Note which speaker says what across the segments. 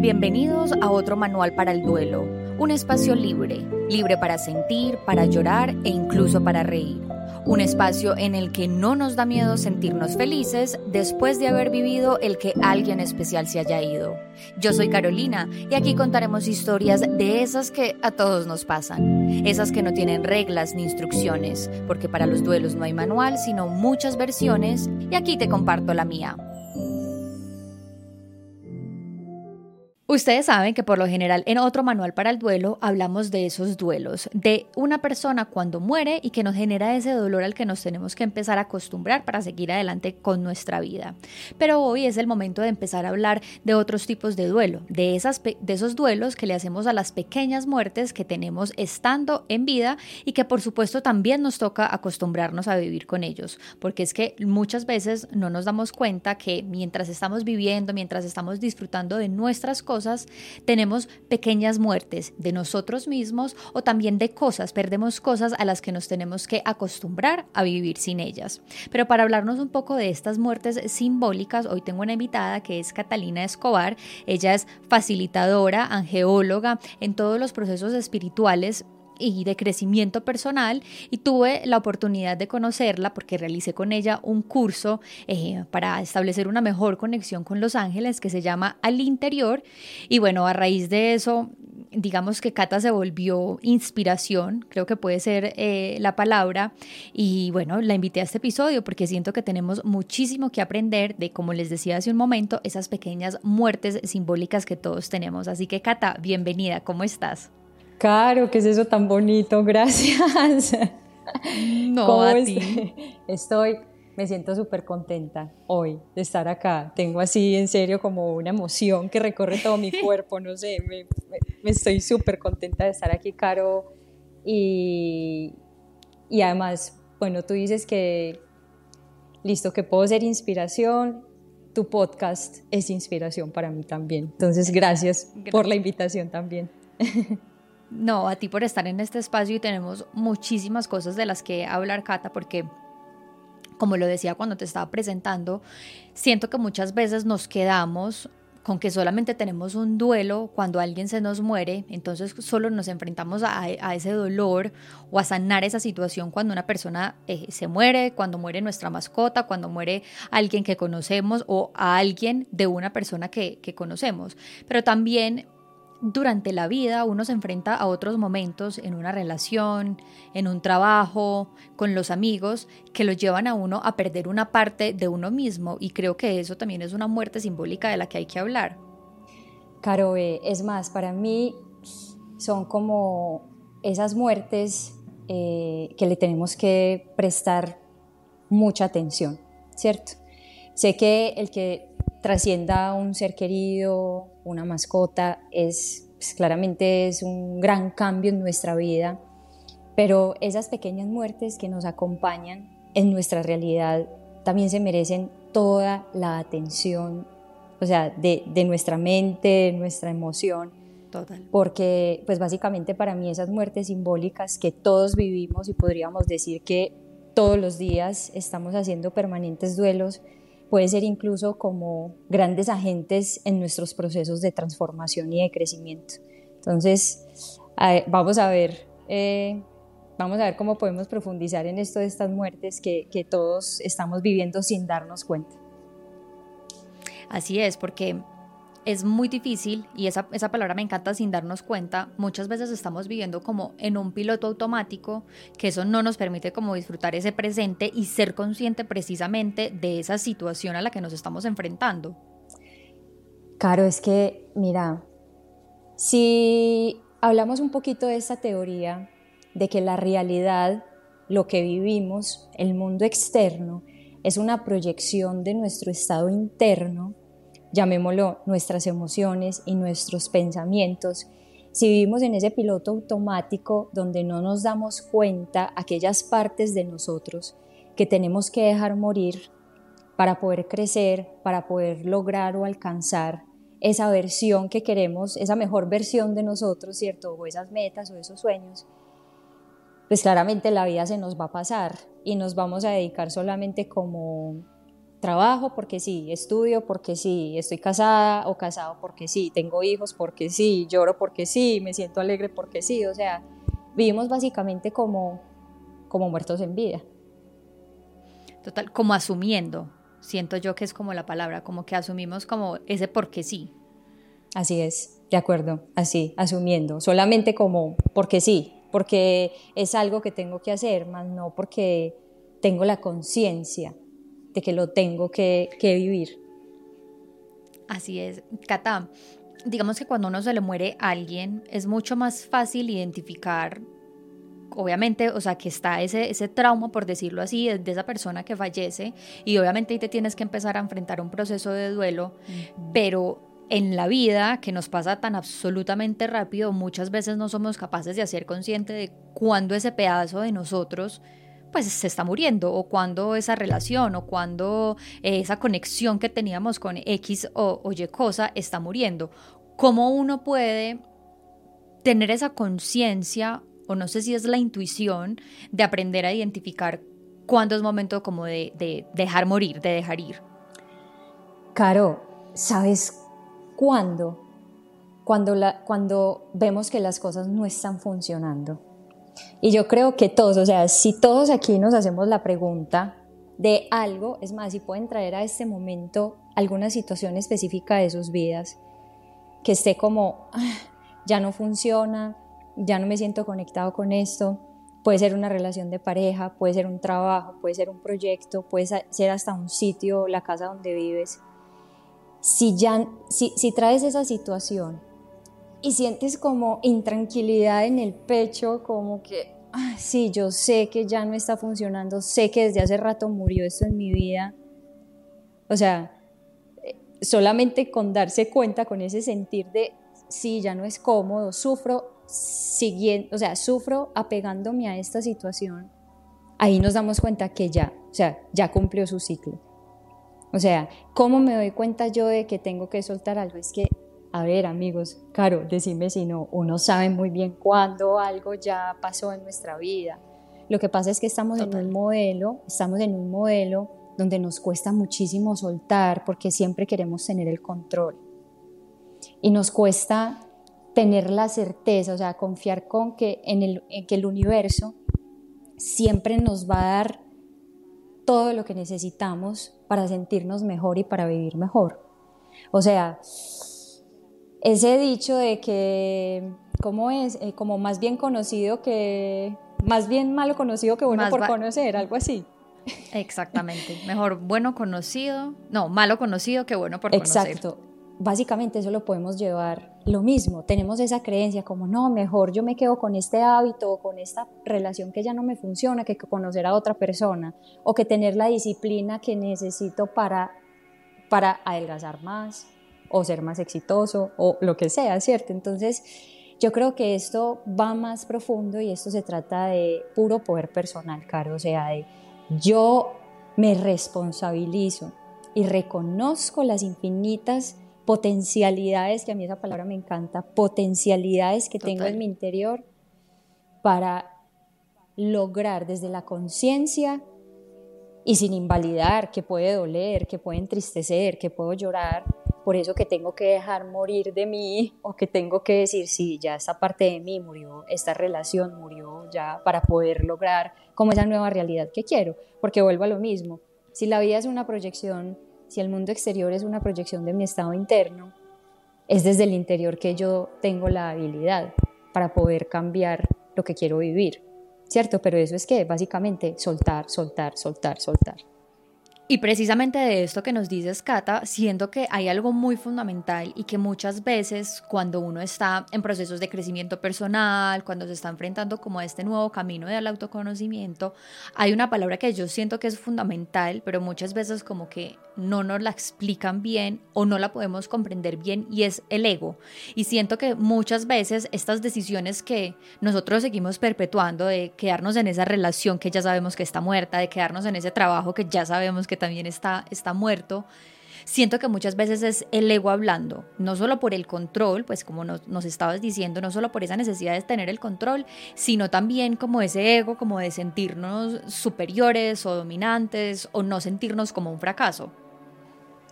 Speaker 1: Bienvenidos a otro manual para el duelo, un espacio libre, libre para sentir, para llorar e incluso para reír. Un espacio en el que no nos da miedo sentirnos felices después de haber vivido el que alguien especial se haya ido. Yo soy Carolina y aquí contaremos historias de esas que a todos nos pasan, esas que no tienen reglas ni instrucciones, porque para los duelos no hay manual, sino muchas versiones y aquí te comparto la mía. Ustedes saben que por lo general en otro manual para el duelo hablamos de esos duelos, de una persona cuando muere y que nos genera ese dolor al que nos tenemos que empezar a acostumbrar para seguir adelante con nuestra vida. Pero hoy es el momento de empezar a hablar de otros tipos de duelo, de, esas, de esos duelos que le hacemos a las pequeñas muertes que tenemos estando en vida y que por supuesto también nos toca acostumbrarnos a vivir con ellos, porque es que muchas veces no nos damos cuenta que mientras estamos viviendo, mientras estamos disfrutando de nuestras cosas, tenemos pequeñas muertes de nosotros mismos o también de cosas, perdemos cosas a las que nos tenemos que acostumbrar a vivir sin ellas. Pero para hablarnos un poco de estas muertes simbólicas, hoy tengo una invitada que es Catalina Escobar. Ella es facilitadora, angeóloga en todos los procesos espirituales y de crecimiento personal y tuve la oportunidad de conocerla porque realicé con ella un curso eh, para establecer una mejor conexión con los ángeles que se llama Al Interior y bueno, a raíz de eso digamos que Cata se volvió inspiración, creo que puede ser eh, la palabra, y bueno, la invité a este episodio porque siento que tenemos muchísimo que aprender de, como les decía hace un momento, esas pequeñas muertes simbólicas que todos tenemos. Así que Cata, bienvenida, ¿cómo estás?
Speaker 2: Caro, ¿qué es eso tan bonito? Gracias.
Speaker 1: No, a ti.
Speaker 2: Estoy, me siento súper contenta hoy de estar acá. Tengo así en serio como una emoción que recorre todo mi cuerpo, no sé, me, estoy súper contenta de estar aquí, Caro. Y, y además, bueno, tú dices que, listo, que puedo ser inspiración, tu podcast es inspiración para mí también. Entonces, gracias. por la invitación también.
Speaker 1: No, a ti por estar en este espacio y tenemos muchísimas cosas de las que hablar, Cata, porque como lo decía cuando te estaba presentando, siento que muchas veces nos quedamos con que solamente tenemos un duelo cuando alguien se nos muere, entonces solo nos enfrentamos a, ese dolor o a sanar esa situación cuando una persona eh, se muere, cuando muere nuestra mascota, cuando muere alguien que conocemos o a alguien de una persona que, que conocemos. Pero también durante la vida uno se enfrenta a otros momentos en una relación, en un trabajo, con los amigos, que lo llevan a uno a perder una parte de uno mismo y creo que eso también es una muerte simbólica de la que hay que hablar.
Speaker 2: Caro, es más, para mí son como esas muertes eh, que le tenemos que prestar mucha atención, ¿cierto? Sé que el que trascienda un ser querido, una mascota, es pues, claramente es un gran cambio en nuestra vida, pero esas pequeñas muertes que nos acompañan en nuestra realidad también se merecen toda la atención, o sea, de, de nuestra mente, de nuestra emoción.
Speaker 1: Total.
Speaker 2: Porque, pues básicamente para mí esas muertes simbólicas que todos vivimos y podríamos decir que todos los días estamos haciendo permanentes duelos, puede ser incluso como grandes agentes en nuestros procesos de transformación y de crecimiento. Entonces, vamos a ver, eh, vamos a ver cómo podemos profundizar en esto de estas muertes que, que todos estamos viviendo sin darnos cuenta.
Speaker 1: Así es, porque es muy difícil, y esa, esa, palabra me encanta sin darnos cuenta, muchas veces estamos viviendo como en un piloto automático, que eso no nos permite como disfrutar ese presente y ser consciente precisamente de esa situación a la que nos estamos enfrentando.
Speaker 2: Claro, es que, mira, si hablamos un poquito de esa teoría de que la realidad, lo que vivimos, el mundo externo, es una proyección de nuestro estado interno, llamémoslo nuestras emociones y nuestros pensamientos, si vivimos en ese piloto automático donde no nos damos cuenta aquellas partes de nosotros que tenemos que dejar morir para poder crecer, para poder lograr o alcanzar esa versión que queremos, esa mejor versión de nosotros, ¿cierto? O esas metas o esos sueños, pues claramente la vida se nos va a pasar y nos vamos a dedicar solamente como Trabajo porque sí, estudio porque sí, estoy casada o casado porque sí, tengo hijos porque sí, lloro porque sí, me siento alegre porque sí, o sea, vivimos básicamente como, como muertos en vida.
Speaker 1: Total, como asumiendo, siento yo que es como la palabra, como que asumimos como ese porque sí.
Speaker 2: Así es, de acuerdo, así, asumiendo, solamente como porque sí, porque es algo que tengo que hacer, más no porque tengo la conciencia de que lo tengo que, que, vivir.
Speaker 1: Así es, Cata. Digamos que cuando uno se le muere a alguien es mucho más fácil identificar, obviamente, o sea, que está ese, ese trauma, por decirlo así, de, esa persona que fallece y obviamente ahí te tienes que empezar a enfrentar un proceso de duelo, pero en la vida que nos pasa tan absolutamente rápido, muchas veces no somos capaces de hacer consciente de cuándo ese pedazo de nosotros pues se está muriendo o cuando esa relación o cuando eh, esa conexión que teníamos con X o, o Y cosa está muriendo. ¿Cómo uno puede tener esa conciencia o no sé si es la intuición de aprender a identificar cuándo es momento como de, de dejar morir, de dejar ir?
Speaker 2: Caro, ¿sabes cuándo? Cuando, cuando vemos que las cosas no están funcionando. Y yo creo que todos, o sea, si todos aquí nos hacemos la pregunta de algo, es más, si pueden traer a este momento alguna situación específica de sus vidas, que esté como, ah, ya no funciona, ya no me siento conectado con esto, puede ser una relación de pareja, puede ser un trabajo, puede ser un proyecto, puede ser hasta un sitio, la casa donde vives. Si, ya, si, si traes esa situación y sientes como intranquilidad en el pecho, como que, ah, sí, yo sé que ya no está funcionando, sé que desde hace rato murió esto en mi vida. O sea, eh, solamente con darse cuenta, con ese sentir de, sí, ya no es cómodo, sufro siguiendo, o sea, sufro apegándome a esta situación, ahí nos damos cuenta que ya, o sea, ya cumplió su ciclo. O sea, ¿cómo me doy cuenta yo de que tengo que soltar algo? Es que, a ver, amigos, claro, decime si no, uno sabe muy bien cuándo algo ya pasó en nuestra vida. Lo que pasa es que estamos en un modelo, estamos en un modelo donde nos cuesta muchísimo soltar porque siempre queremos tener el control. Y nos cuesta tener la certeza, o sea, confiar con que en, el, en que el universo siempre nos va a dar todo lo que necesitamos para sentirnos mejor y para vivir mejor. O sea, ese dicho de que, ¿cómo es? Eh, como más bien conocido que, más bien malo conocido que bueno por conocer, algo así.
Speaker 1: Exactamente, mejor bueno conocido, no, malo conocido que bueno por
Speaker 2: conocer. Exacto, básicamente eso lo podemos llevar lo mismo, tenemos esa creencia como, no, mejor yo me quedo con este hábito o con esta relación que ya no me funciona que conocer a otra persona o que tener la disciplina que necesito para, para adelgazar más o ser más exitoso o lo que sea, ¿cierto? Entonces, yo creo que esto va más profundo y esto se trata de puro poder personal, Caro, o sea, de yo me responsabilizo y reconozco las infinitas potencialidades, que a mí esa palabra me encanta, potencialidades que tengo en mi interior para lograr desde la conciencia y sin invalidar, que puede doler, que puede entristecer, que puedo llorar, por eso que tengo que dejar morir de mí o que tengo que decir, sí, ya esta parte de mí murió, esta relación murió ya para poder lograr como esa nueva realidad que quiero, porque vuelvo a lo mismo, si la vida es una proyección si el mundo exterior es una proyección de mi estado interno, es desde el interior que yo tengo la habilidad para poder cambiar lo que quiero vivir, ¿cierto? Pero eso es que básicamente soltar, soltar, soltar, soltar.
Speaker 1: Y precisamente de esto que nos dices, Cata, siento que hay algo muy fundamental y que muchas veces cuando uno está en procesos de crecimiento personal, cuando se está enfrentando como a este nuevo camino del autoconocimiento, hay una palabra que yo siento que es fundamental, pero muchas veces como que no nos la explican bien o no la podemos comprender bien y es el ego. Y siento que muchas veces estas decisiones que nosotros seguimos perpetuando de quedarnos en esa relación que ya sabemos que está muerta, de quedarnos en ese trabajo que ya sabemos que también está, está muerto, siento que muchas veces es el ego hablando, no solo por el control, pues como nos, nos, estabas diciendo, no solo por esa necesidad de tener el control, sino también como ese ego, como de sentirnos superiores o dominantes o no sentirnos como un fracaso.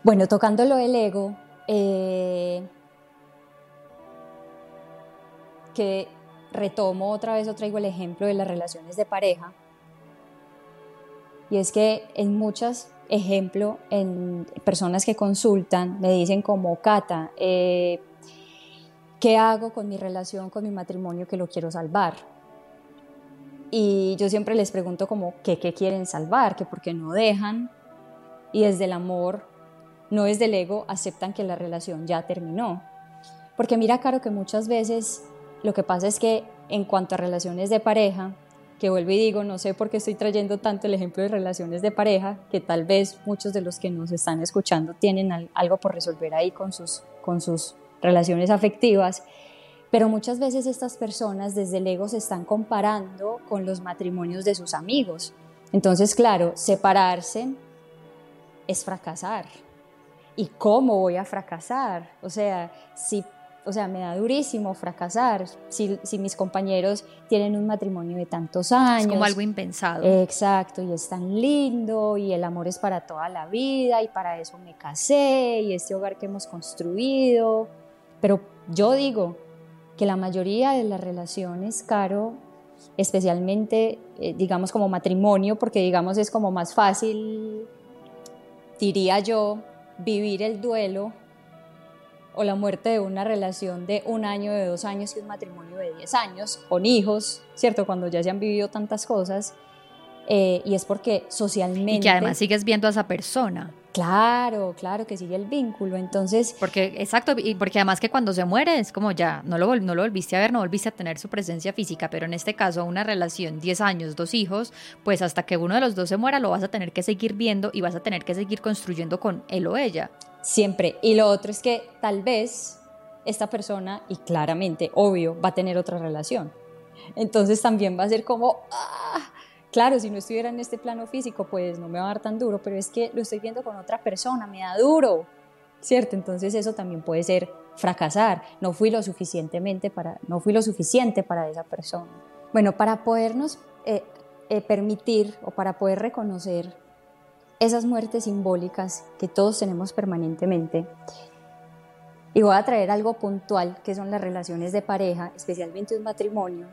Speaker 2: Bueno, tocándolo el ego, eh, que retomo otra vez traigo el ejemplo de las relaciones de pareja, y es que en muchas ejemplo, en personas que consultan me dicen como, Cata, eh, ¿qué hago con mi relación, con mi matrimonio que lo quiero salvar? Y yo siempre les pregunto como, ¿qué, qué quieren salvar? ¿Que por qué no dejan? Y desde el amor, no desde el ego, aceptan que la relación ya terminó. Porque mira, Caro, que muchas veces lo que pasa es que en cuanto a relaciones de pareja, que vuelvo y digo, no sé por qué estoy trayendo tanto el ejemplo de relaciones de pareja, que tal vez muchos de los que nos están escuchando tienen algo por resolver ahí con sus, con sus relaciones afectivas, pero muchas veces estas personas desde el ego se están comparando con los matrimonios de sus amigos. Entonces, claro, separarse es fracasar. ¿Y cómo voy a fracasar? O sea, si o sea, me da durísimo fracasar si, mis compañeros tienen un matrimonio de tantos años. Es
Speaker 1: como algo impensado.
Speaker 2: Exacto, y es tan lindo y el amor es para toda la vida y para eso me casé y este hogar que hemos construido. Pero yo digo que la mayoría de las relaciones, Caro, especialmente, eh, digamos, como matrimonio, porque digamos es como más fácil, diría yo, vivir el duelo o la muerte de una relación de un año, de dos años y un matrimonio de diez años, con hijos, ¿cierto? Cuando ya se han vivido tantas cosas. Eh, y es porque socialmente... Y
Speaker 1: que además sigues viendo a esa persona.
Speaker 2: Claro, claro que sigue el vínculo, entonces...
Speaker 1: Porque, exacto, y porque además que cuando se muere es como ya, no lo, no lo volviste a ver, no volviste a tener su presencia física, pero en este caso una relación, 10 años, dos hijos, pues hasta que uno de los dos se muera lo vas a tener que seguir viendo y vas a tener que seguir construyendo con él o ella.
Speaker 2: Siempre. Y lo otro es que tal vez esta persona, y claramente, obvio, va a tener otra relación. Entonces también va a ser como, ah, claro, si no estuviera en este plano físico, pues no me va a dar tan duro, pero es que lo estoy viendo con otra persona, me da duro, ¿cierto? Entonces eso también puede ser fracasar, no fui lo suficientemente para, no fui lo suficiente para esa persona. Bueno, para podernos eh, eh, permitir o para poder reconocer esas muertes simbólicas que todos tenemos permanentemente. Y voy a traer algo puntual, que son las relaciones de pareja, especialmente un matrimonio.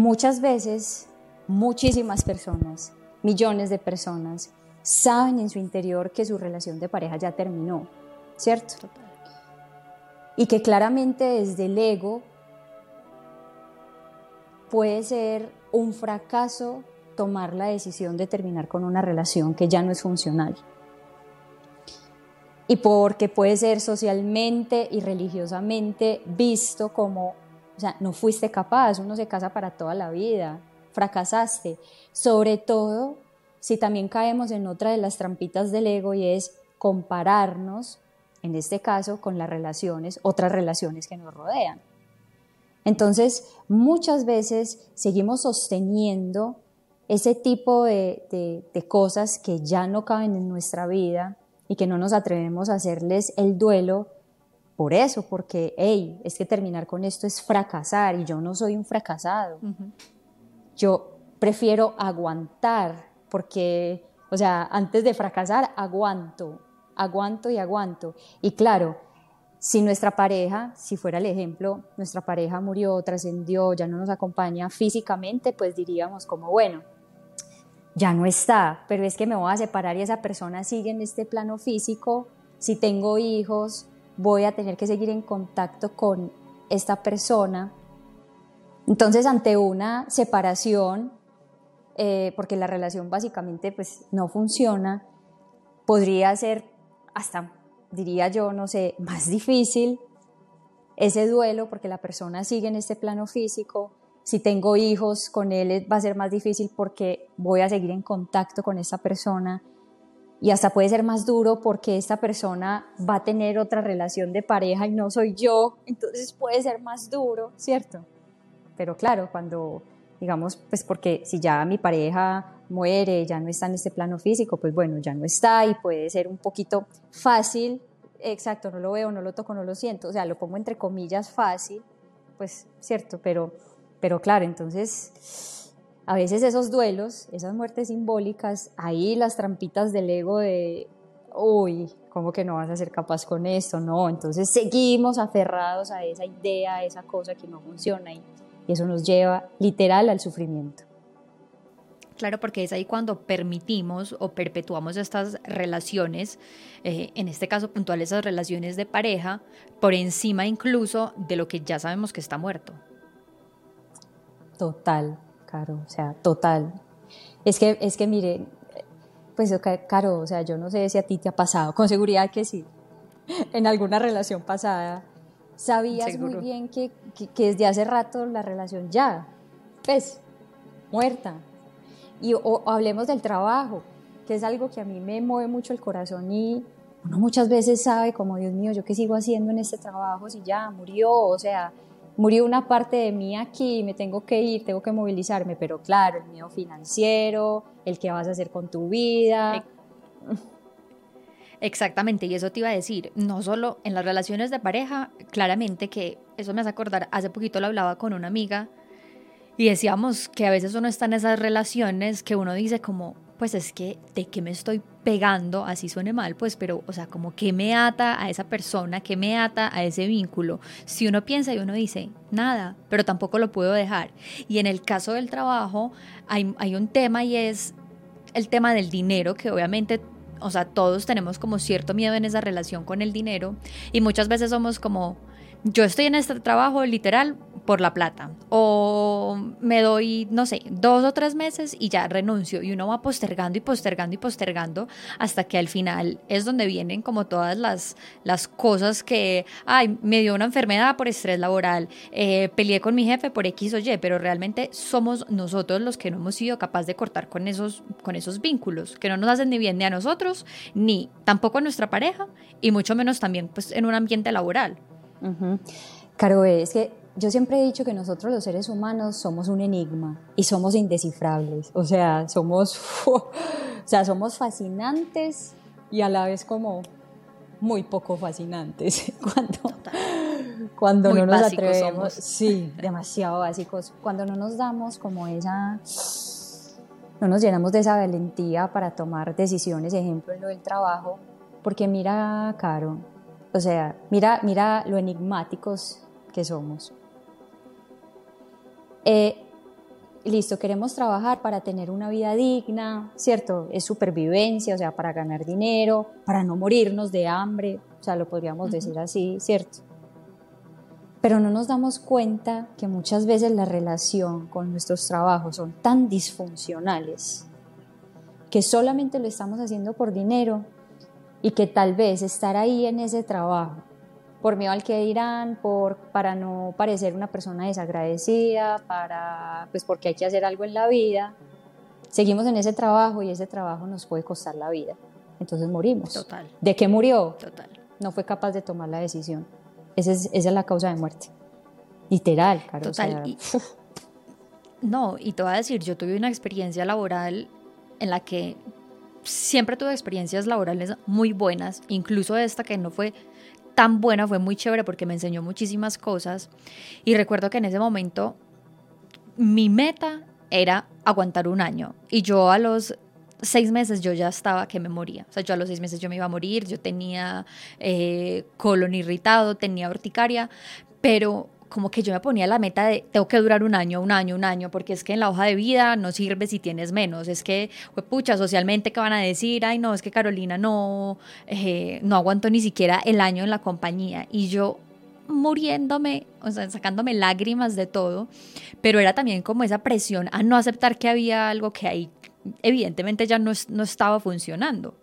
Speaker 2: Muchas veces, muchísimas personas, millones de personas, saben en su interior que su relación de pareja ya terminó, ¿cierto? Y que claramente desde el ego puede ser un fracaso tomar la decisión de terminar con una relación que ya no es funcional. Y porque puede ser socialmente y religiosamente visto como, o sea, no fuiste capaz, uno se casa para toda la vida, fracasaste. Sobre todo si también caemos en otra de las trampitas del ego y es compararnos, en este caso, con las relaciones, otras relaciones que nos rodean. Entonces, muchas veces seguimos sosteniendo ese tipo de, cosas que ya no caben en nuestra vida y que no nos atrevemos a hacerles el duelo por eso, porque, hey, es que terminar con esto es fracasar y yo no soy un fracasado. Yo prefiero aguantar, porque, o sea, antes de fracasar, aguanto, aguanto y aguanto. Y claro, si nuestra pareja, si fuera el ejemplo, nuestra pareja murió, trascendió, ya no nos acompaña físicamente, pues diríamos como, bueno, ya no está, pero es que me voy a separar y esa persona sigue en este plano físico, si tengo hijos, voy a tener que seguir en contacto con esta persona. Entonces, ante una separación, eh, porque la relación básicamente pues, no funciona, podría ser hasta, diría yo, no sé, más difícil ese duelo porque la persona sigue en este plano físico, si tengo hijos, con él va a ser más difícil porque voy a seguir en contacto con esa persona y hasta puede ser más duro porque esta persona va a tener otra relación de pareja y no soy yo, entonces puede ser más duro, ¿cierto? Pero claro, cuando, digamos, pues porque si ya mi pareja muere, ya no está en este plano físico, pues bueno, ya no está y puede ser un poquito fácil, exacto, no lo veo, no lo toco, no lo siento, o sea, lo pongo entre comillas fácil, pues cierto, pero, pero claro, entonces a veces esos duelos, esas muertes simbólicas, ahí las trampitas del ego de, uy, ¿cómo que no vas a ser capaz con esto? No, entonces seguimos aferrados a esa idea, a esa cosa que no funciona y eso nos lleva literal al sufrimiento.
Speaker 1: Claro, porque es ahí cuando permitimos o perpetuamos estas relaciones, eh, en este caso puntual esas relaciones de pareja, por encima incluso de lo que ya sabemos que está muerto.
Speaker 2: Total, Caro, o sea, total. Es que, es que mire, pues Caro, o sea, yo no sé si a ti te ha pasado, con seguridad que sí, en alguna relación pasada, sabías muy bien que, que, que desde hace rato la relación ya, pues, muerta, y o, hablemos del trabajo, que es algo que a mí me mueve mucho el corazón y uno muchas veces sabe como, Dios mío, yo qué sigo haciendo en este trabajo si ya murió, o sea, murió una parte de mí aquí, me tengo que ir, tengo que movilizarme, pero claro, el miedo financiero, el que vas a hacer con tu vida.
Speaker 1: Exactamente, y eso te iba a decir, no solo en las relaciones de pareja, claramente que eso me hace acordar, hace poquito lo hablaba con una amiga y decíamos que a veces uno está en esas relaciones que uno dice como, pues es que de qué me estoy pegando, así suene mal, pues, pero, o sea, como que me ata a esa persona, que me ata a ese vínculo. Si uno piensa y uno dice, nada, pero tampoco lo puedo dejar. Y en el caso del trabajo hay, hay un tema y es el tema del dinero, que obviamente o sea, todos tenemos como cierto miedo en esa relación con el dinero y muchas veces somos como, yo estoy en este trabajo literal por la plata o me doy, no sé, dos o tres meses y ya renuncio y uno va postergando y postergando y postergando hasta que al final es donde vienen como todas las, las cosas que, ay, me dio una enfermedad por estrés laboral, eh, peleé con mi jefe por X o Y, pero realmente somos nosotros los que no hemos sido capaces de cortar con esos, con esos vínculos, que no nos hacen ni bien ni a nosotros, ni tampoco a nuestra pareja y mucho menos también pues en un ambiente laboral.
Speaker 2: Caro, es que yo siempre he dicho que nosotros los seres humanos somos un enigma y somos indescifrables. O sea, somos, o sea, somos fascinantes y a la vez como muy poco fascinantes cuando, cuando no nos atrevemos. Sí, demasiado básicos. Cuando no nos damos como esa, no nos llenamos de esa valentía para tomar decisiones, ejemplo en lo del trabajo, porque mira, Caro, o sea, mira, mira lo enigmáticos que somos. Eh, listo, queremos trabajar para tener una vida digna, ¿cierto? Es supervivencia, o sea, para ganar dinero, para no morirnos de hambre, o sea, lo podríamos decir así, ¿cierto? Pero no nos damos cuenta que muchas veces la relación con nuestros trabajos son tan disfuncionales que solamente lo estamos haciendo por dinero y que tal vez estar ahí en ese trabajo por miedo al que dirán, por, para no parecer una persona desagradecida, para, pues porque hay que hacer algo en la vida, seguimos en ese trabajo y ese trabajo nos puede costar la vida. Entonces morimos.
Speaker 1: Total.
Speaker 2: ¿De qué murió? Total. No fue capaz de tomar la decisión. Esa es, esa es la causa de muerte. Literal, claro.
Speaker 1: Total. no, y te voy a decir, yo tuve una experiencia laboral en la que siempre tuve experiencias laborales muy buenas, incluso esta que no fue tan buena, fue muy chévere porque me enseñó muchísimas cosas. Y recuerdo que en ese momento mi meta era aguantar un año. Y yo a los seis meses yo ya estaba que me moría. O sea, yo a los seis meses yo me iba a morir, yo tenía eh, colon irritado, tenía urticaria, pero como que yo me ponía la meta de tengo que durar un año, un año, un año, porque es que en la hoja de vida no sirve si tienes menos. Es que, pues, pucha, socialmente, ¿qué van a decir? Ay, no, es que Carolina no, eh, no aguantó ni siquiera el año en la compañía. Y yo muriéndome, o sea, sacándome lágrimas de todo, pero era también como esa presión a no aceptar que había algo que ahí evidentemente ya no, no estaba funcionando.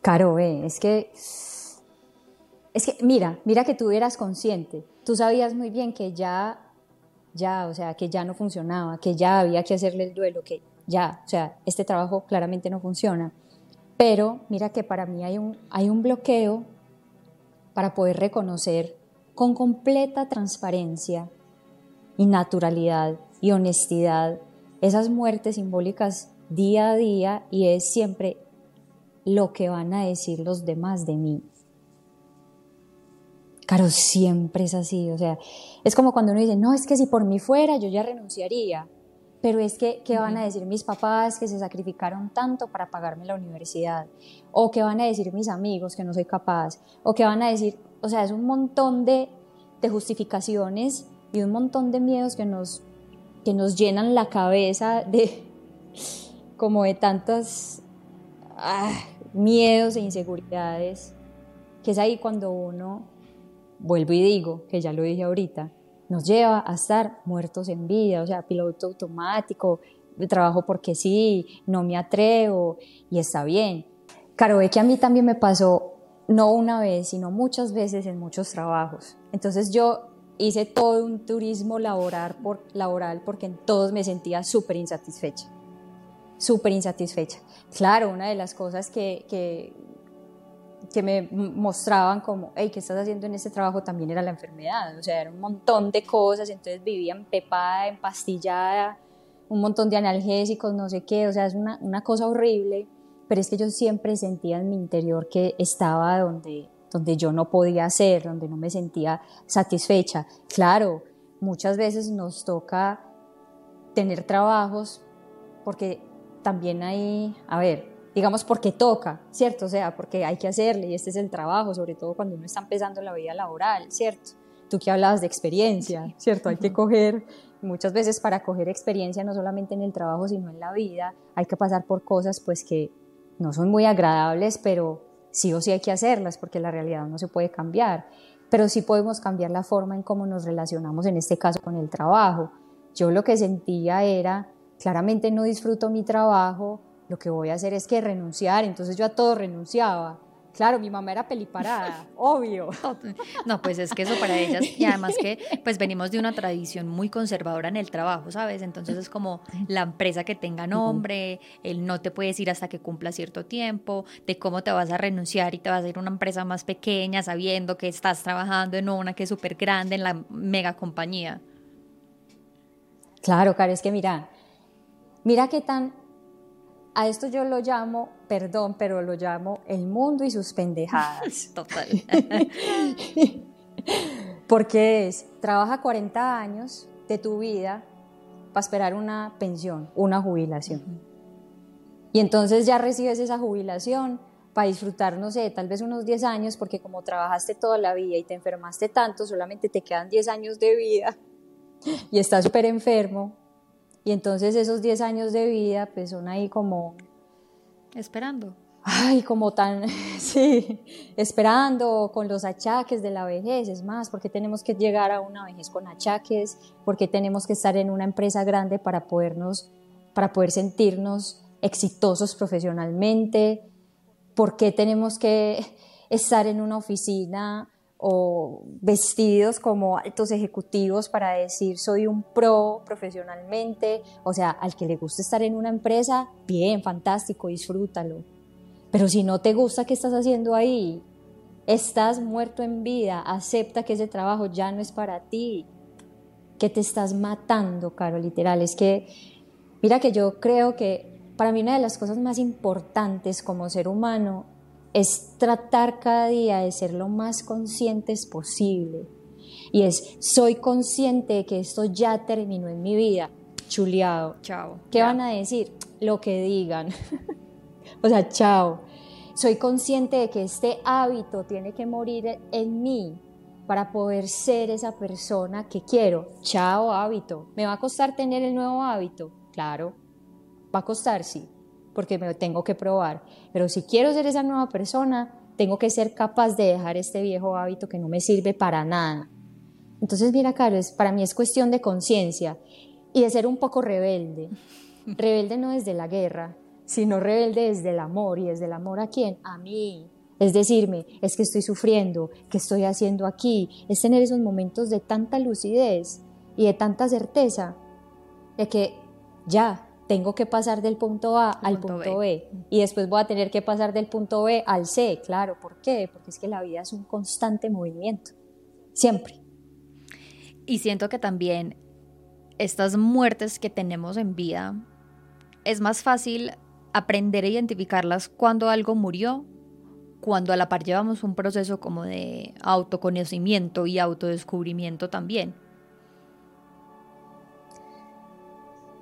Speaker 2: Caro, es que es que, mira, mira que tú eras consciente. Tú sabías muy bien que ya, ya, o sea, que ya no funcionaba, que ya había que hacerle el duelo, que ya, o sea, este trabajo claramente no funciona. Pero mira que para mí hay un, hay un bloqueo para poder reconocer con completa transparencia y naturalidad y honestidad esas muertes simbólicas día a día y es siempre lo que van a decir los demás de mí. Claro, siempre es así, o sea, es como cuando uno dice, no, es que si por mí fuera yo ya renunciaría, pero es que, ¿qué van a decir mis papás que se sacrificaron tanto para pagarme la universidad? ¿O qué van a decir mis amigos que no soy capaz? ¿O qué van a decir? O sea, es un montón de, de justificaciones y un montón de miedos que nos, que nos llenan la cabeza de como de tantos ah, miedos e inseguridades, que es ahí cuando uno, vuelvo y digo, que ya lo dije ahorita, nos lleva a estar muertos en vida, o sea, piloto automático, trabajo porque sí, no me atrevo y está bien. Claro, ve que a mí también me pasó no una vez, sino muchas veces en muchos trabajos. Entonces yo hice todo un turismo laboral, por, laboral porque en todos me sentía súper insatisfecha, súper insatisfecha. Claro, una de las cosas que, que me mostraban como, hey, ¿qué estás haciendo en este trabajo? También era la enfermedad, o sea, era un montón de cosas, entonces vivía empepada, empastillada, un montón de analgésicos, no sé qué, o sea, es una, una cosa horrible, pero es que yo siempre sentía en mi interior que estaba donde, donde yo no podía ser, donde no me sentía satisfecha. Claro, muchas veces nos toca tener trabajos porque también hay, a ver, digamos porque toca, ¿cierto? O sea, porque hay que hacerle y este es el trabajo, sobre todo cuando uno está empezando la vida laboral, ¿cierto? Tú que hablabas de experiencia, ¿cierto? Hay que coger, muchas veces para coger experiencia no solamente en el trabajo, sino en la vida, hay que pasar por cosas pues que no son muy agradables, pero sí o sí hay que hacerlas porque la realidad no se puede cambiar, pero sí podemos cambiar la forma en cómo nos relacionamos, en este caso con el trabajo. Yo lo que sentía era, claramente no disfruto mi trabajo, lo que voy a hacer es que renunciar, entonces yo a todo renunciaba. Claro, mi mamá era peliparada, obvio.
Speaker 1: No, pues es que eso para ellas, y además que pues venimos de una tradición muy conservadora en el trabajo, ¿sabes? Entonces es como la empresa que tenga nombre, el no te puedes ir hasta que cumpla cierto tiempo, de cómo te vas a renunciar y te vas a ir a una empresa más pequeña sabiendo que estás trabajando en una que es súper grande, en la mega compañía.
Speaker 2: Claro, Caro, es que mira, mira qué tan a esto yo lo llamo, perdón, pero lo llamo el mundo y sus pendejadas.
Speaker 1: Total.
Speaker 2: Porque es, trabaja 40 años de tu vida para esperar una pensión, una jubilación. Y entonces ya recibes esa jubilación para disfrutar, no sé, tal vez unos 10 años, porque como trabajaste toda la vida y te enfermaste tanto, solamente te quedan 10 años de vida y estás súper enfermo, y entonces esos 10 años de vida pues son ahí como...
Speaker 1: Esperando.
Speaker 2: Ay, como tan, sí, esperando con los achaques de la vejez, es más, porque tenemos que llegar a una vejez con achaques, porque tenemos que estar en una empresa grande para podernos, para poder sentirnos exitosos profesionalmente, porque tenemos que estar en una oficina o vestidos como altos ejecutivos para decir soy un pro profesionalmente, o sea, al que le gusta estar en una empresa, bien, fantástico, disfrútalo. Pero si no te gusta qué estás haciendo ahí, estás muerto en vida, acepta que ese trabajo ya no es para ti, que te estás matando, caro, literal. Es que, mira que yo creo que para mí una de las cosas más importantes como ser humano es tratar cada día de ser lo más conscientes posible. Y es, soy consciente de que esto ya terminó en mi vida. Chuleado.
Speaker 1: Chao.
Speaker 2: ¿Qué van a decir? Lo que digan. o sea, chao. Soy consciente de que este hábito tiene que morir en mí para poder ser esa persona que quiero. Chao hábito. ¿Me va a costar tener el nuevo hábito? Claro. Va a costar, sí porque me lo tengo que probar. Pero si quiero ser esa nueva persona, tengo que ser capaz de dejar este viejo hábito que no me sirve para nada. Entonces, mira, Carlos, para mí es cuestión de conciencia y de ser un poco rebelde. Rebelde no desde la guerra, sino rebelde desde el amor. ¿Y desde el amor a quién? A mí. Es decirme, es que estoy sufriendo, ¿qué estoy haciendo aquí? Es tener esos momentos de tanta lucidez y de tanta certeza de que ya, tengo que pasar del punto A al punto, B. y después voy a tener que pasar del punto B al C, claro, ¿por qué? Porque es que la vida es un constante movimiento, siempre.
Speaker 1: Y siento que también estas muertes que tenemos en vida, es más fácil aprender a identificarlas cuando algo murió, cuando a la par llevamos un proceso como de autoconocimiento y autodescubrimiento también.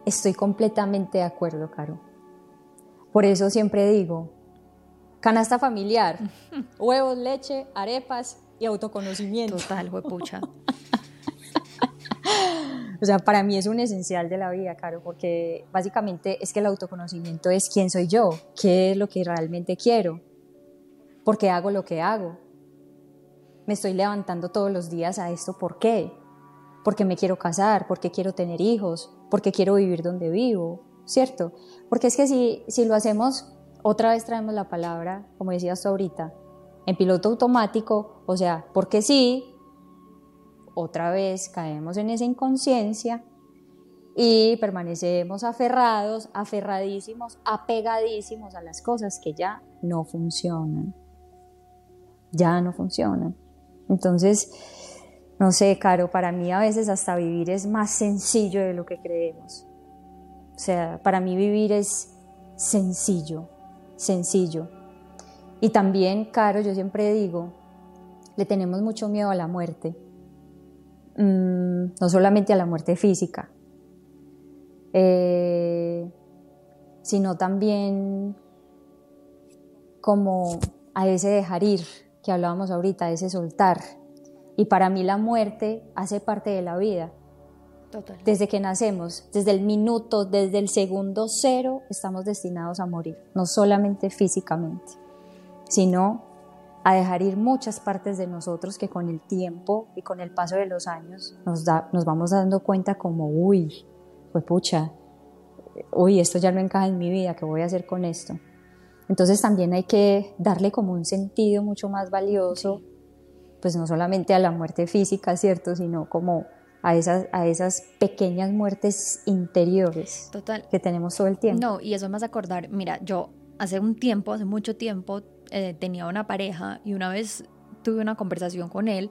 Speaker 2: Estoy completamente de acuerdo, Caro. Por eso siempre digo, canasta familiar, huevos, leche, arepas y autoconocimiento.
Speaker 1: Total, huepucha.
Speaker 2: o sea, para mí es un esencial de la vida, Caro, porque básicamente es que el autoconocimiento es quién soy yo, qué es lo que realmente quiero, por qué hago lo que hago. Me estoy levantando todos los días a esto, ¿por qué? Porque me quiero casar, porque quiero tener hijos, porque quiero vivir donde vivo, ¿cierto? Porque es que si, si lo hacemos, otra vez traemos la palabra, como decías tú ahorita, en piloto automático, o sea, porque sí, otra vez caemos en esa inconsciencia y permanecemos aferrados, aferradísimos, apegadísimos a las cosas que ya no funcionan. Ya no funcionan. Entonces, no sé, Caro, para mí a veces hasta vivir es más sencillo de lo que creemos. O sea, para mí vivir es sencillo, sencillo. Y también, Caro, yo siempre digo, le tenemos mucho miedo a la muerte. Mm, no solamente a la muerte física, eh, sino también como a ese dejar ir que hablábamos ahorita, a ese soltar. Y para mí la muerte hace parte de la vida. Desde que nacemos, desde el minuto, desde el segundo cero, estamos destinados a morir, no solamente físicamente, sino a dejar ir muchas partes de nosotros que con el tiempo y con el paso de los años nos, da, nos vamos dando cuenta como, uy, pues pucha, uy, esto ya no encaja en mi vida, ¿qué voy a hacer con esto? Entonces también hay que darle como un sentido mucho más valioso, pues no solamente a la muerte física, ¿cierto? Sino como a esas, a esas pequeñas muertes interiores
Speaker 1: Total.
Speaker 2: que tenemos todo el tiempo.
Speaker 1: No, y eso me hace acordar, mira, yo hace un tiempo, hace mucho tiempo, eh, tenía una pareja y una vez tuve una conversación con él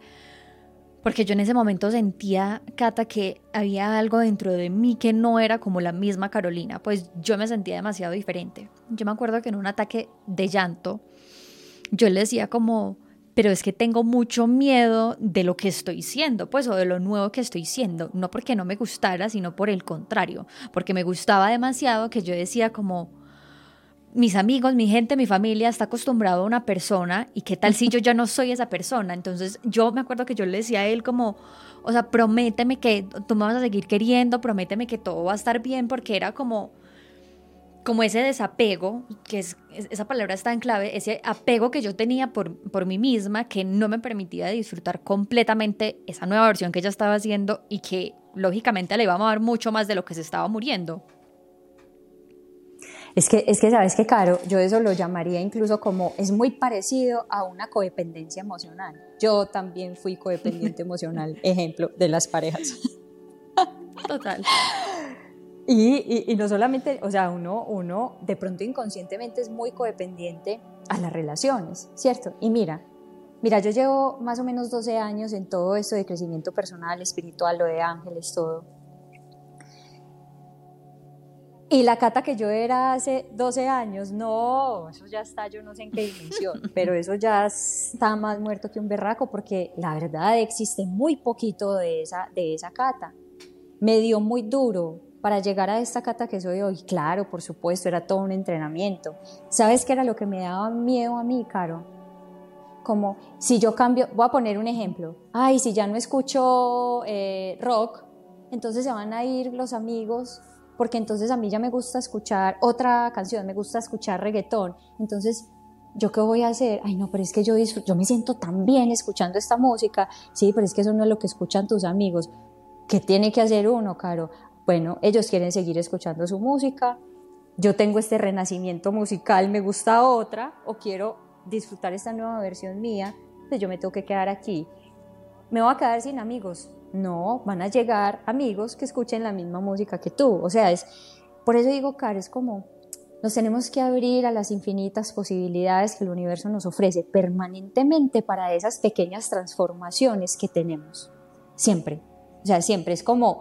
Speaker 1: porque yo en ese momento sentía, Cata, que había algo dentro de mí que no era como la misma Carolina, pues yo me sentía demasiado diferente. Yo me acuerdo que en un ataque de llanto, yo le decía como, pero es que tengo mucho miedo de lo que estoy siendo, pues, o de lo nuevo que estoy siendo, no porque no me gustara, sino por el contrario, porque me gustaba demasiado que yo decía como, mis amigos, mi gente, mi familia está acostumbrado a una persona y qué tal si yo ya no soy esa persona. Entonces yo me acuerdo que yo le decía a él como, o sea, prométeme que tú me vas a seguir queriendo, prométeme que todo va a estar bien, porque era como, como ese desapego, que es, esa palabra está en clave, ese apego que yo tenía por, por mí misma, que no me permitía disfrutar completamente esa nueva versión que ella estaba haciendo y que lógicamente le iba a amar mucho más de lo que se estaba muriendo.
Speaker 2: Es que, es que, ¿sabes qué, Caro? Yo eso lo llamaría incluso como, es muy parecido a una codependencia emocional. Yo también fui codependiente emocional, ejemplo, de las parejas.
Speaker 1: Total.
Speaker 2: Y, y, no solamente, o sea, uno, uno de pronto inconscientemente es muy codependiente a las relaciones, ¿cierto? Y mira, mira, yo llevo más o menos 12 años en todo esto de crecimiento personal, espiritual, lo de ángeles, todo. Y la Cata que yo era hace 12 años, no, eso ya está, yo no sé en qué dimensión, pero eso ya está más muerto que un berraco porque la verdad existe muy poquito de esa, de esa Cata. Me dio muy duro para llegar a esta Cata que soy hoy. Claro, por supuesto, era todo un entrenamiento. ¿Sabes qué era lo que me daba miedo a mí, Caro? Como si yo cambio, voy a poner un ejemplo. Ay, si ya no escucho eh, rock, entonces se van a ir los amigos porque entonces a mí ya me gusta escuchar otra canción, me gusta escuchar reggaetón, entonces ¿yo qué voy a hacer? Ay, no, pero es que yo, yo me siento tan bien escuchando esta música, sí, pero es que eso no es lo que escuchan tus amigos. ¿Qué tiene que hacer uno, Caro? Bueno, ellos quieren seguir escuchando su música, yo tengo este renacimiento musical, me gusta otra, o quiero disfrutar esta nueva versión mía, pues yo me tengo que quedar aquí. Me voy a quedar sin amigos, no, van a llegar amigos que escuchen la misma música que tú. O sea, es por eso digo, Caro, es como nos tenemos que abrir a las infinitas posibilidades que el universo nos ofrece permanentemente para esas pequeñas transformaciones que tenemos. Siempre. O sea, siempre es como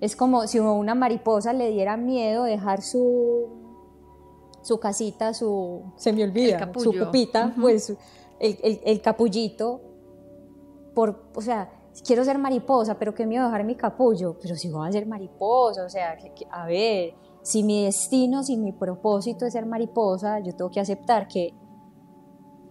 Speaker 2: Es como si a una mariposa le diera miedo dejar su, su casita, su, se me olvida, su copita, pues el, el, capullito, por, o sea, quiero ser mariposa, pero qué miedo dejar mi capullo, pero si voy a ser mariposa, o sea, a ver, si mi destino, si mi propósito es ser mariposa, yo tengo que aceptar que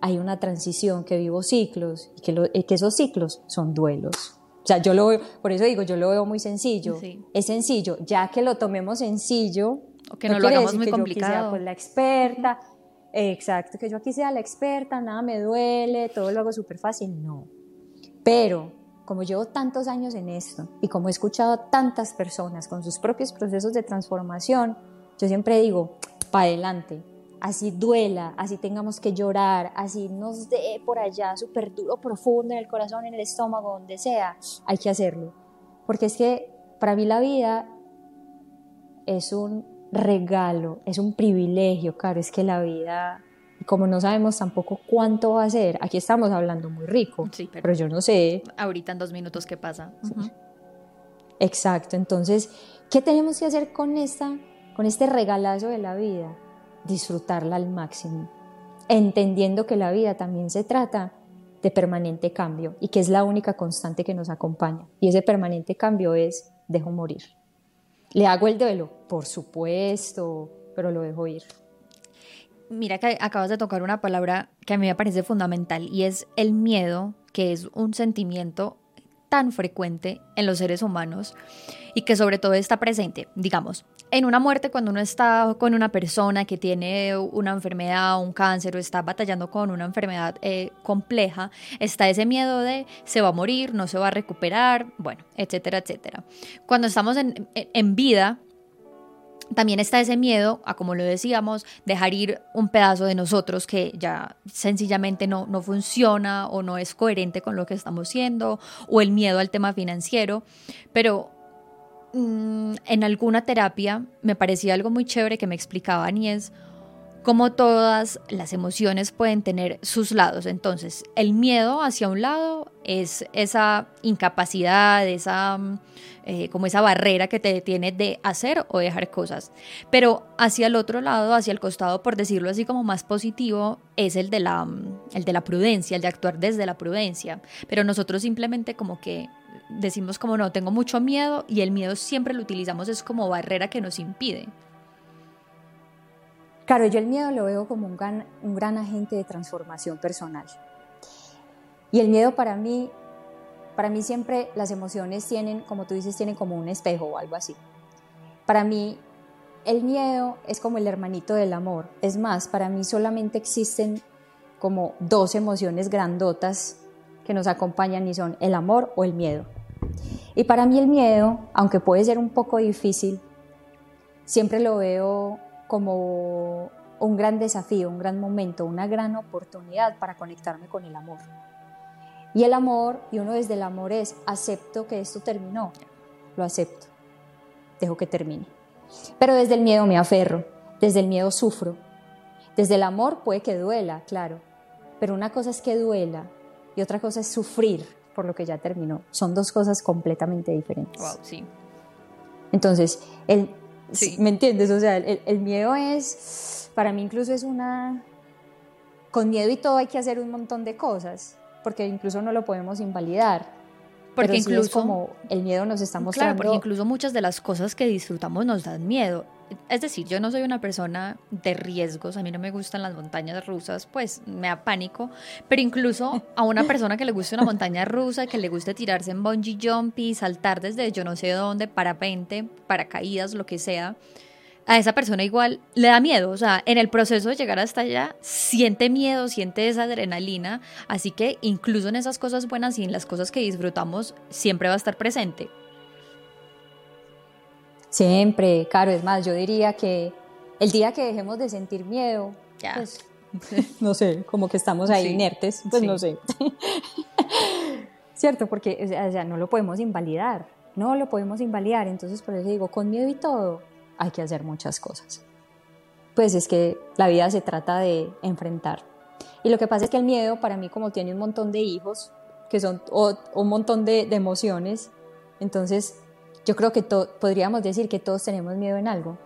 Speaker 2: hay una transición, que vivo ciclos y que, que esos ciclos son duelos. O sea, yo lo veo, por eso digo, yo lo veo muy sencillo. Es sencillo, ya que lo tomemos sencillo,
Speaker 1: o que no, lo hagamos muy complicado. Yo sea,
Speaker 2: pues, la experta, exacto, que yo aquí sea la experta, nada me duele, todo lo hago súper fácil, no. Pero como llevo tantos años en esto y como he escuchado a tantas personas con sus propios procesos de transformación, yo siempre digo, para adelante, así duela, así tengamos que llorar, así nos dé por allá súper duro, profundo en el corazón, en el estómago, donde sea, hay que hacerlo. Porque es que para mí la vida es un regalo, es un privilegio, claro, es que la vida como no sabemos tampoco cuánto va a ser, aquí estamos hablando muy rico, pero, yo no sé.
Speaker 1: Ahorita en dos minutos qué pasa.
Speaker 2: Exacto, entonces, ¿qué tenemos que hacer con, esta, con este regalazo de la vida? Disfrutarla al máximo, entendiendo que la vida también se trata de permanente cambio y que es la única constante que nos acompaña. Y ese permanente cambio es, dejo morir. ¿Le hago el duelo? Por supuesto, pero lo dejo ir.
Speaker 1: Mira que acabas de tocar una palabra que a mí me parece fundamental y es el miedo, que es un sentimiento frecuente en los seres humanos y que sobre todo está presente, digamos, en una muerte cuando uno está con una persona que tiene una enfermedad, un cáncer o está batallando con una enfermedad eh, compleja, está ese miedo de se va a morir, no se va a recuperar, bueno, etcétera, etcétera. Cuando estamos en vida, también está ese miedo a, como lo decíamos, dejar ir un pedazo de nosotros que ya sencillamente no, no funciona o no es coherente con lo que estamos haciendo, o el miedo al tema financiero. Pero mm, en alguna terapia me parecía algo muy chévere que me explicaban y cómo todas las emociones pueden tener sus lados. Entonces, el miedo hacia un lado es esa incapacidad, esa mm, eh, como esa barrera que te detiene de hacer o dejar cosas. Pero hacia el otro lado, hacia el costado, por decirlo así como más positivo, es el de la, mm, el de la prudencia, el de actuar desde la prudencia. Pero nosotros simplemente como que decimos como no, tengo mucho miedo y el miedo siempre lo utilizamos es como barrera que nos impide.
Speaker 2: Claro, yo el miedo lo veo como un gran, un gran agente de transformación personal. Y el miedo para mí, para mí siempre las emociones tienen, como tú dices, tienen como un espejo o algo así. Para mí el miedo es como el hermanito del amor. Es más, para mí solamente existen como dos emociones grandotas que nos acompañan y son el amor o el miedo. Y para mí el miedo, aunque puede ser un poco difícil, siempre lo veo como un gran desafío, un gran momento, una gran oportunidad para conectarme con el amor. Y el amor, y uno desde el amor es, acepto que esto terminó, lo acepto, dejo que termine. Pero desde el miedo me aferro, desde el miedo sufro, desde el amor puede que duela, claro, pero una cosa es que duela y otra cosa es sufrir por lo que ya terminó. Son dos cosas completamente diferentes.
Speaker 1: Wow, sí.
Speaker 2: Entonces, el, ¿Me entiendes? O sea, el, miedo es, para mí incluso es una, con miedo y todo hay que hacer un montón de cosas, porque incluso no lo podemos invalidar. Porque incluso como el miedo nos está mostrando.
Speaker 1: Claro, porque incluso muchas de las cosas que disfrutamos nos dan miedo. Es decir, yo no soy una persona de riesgos, a mí no me gustan las montañas rusas, pues me da pánico, pero incluso a una persona que le guste una montaña rusa, que le guste tirarse en bungee jumpy, saltar desde yo no sé dónde, parapente, paracaídas, lo que sea, a esa persona igual le da miedo, o sea, en el proceso de llegar hasta allá siente miedo, siente esa adrenalina, así que incluso en esas cosas buenas y en las cosas que disfrutamos siempre va a estar presente.
Speaker 2: Siempre, claro, es más, yo diría que el día que dejemos de sentir miedo, pues, no sé, como que estamos ahí inertes, pues no sé. Cierto, porque o sea, no lo podemos invalidar, no lo podemos invalidar, entonces por eso digo, con miedo y todo, hay que hacer muchas cosas. Pues es que la vida se trata de enfrentar. Y lo que pasa es que el miedo, para mí, como tiene un montón de hijos, que son un montón de, de emociones, entonces yo creo que podríamos decir que todos tenemos miedo en algo.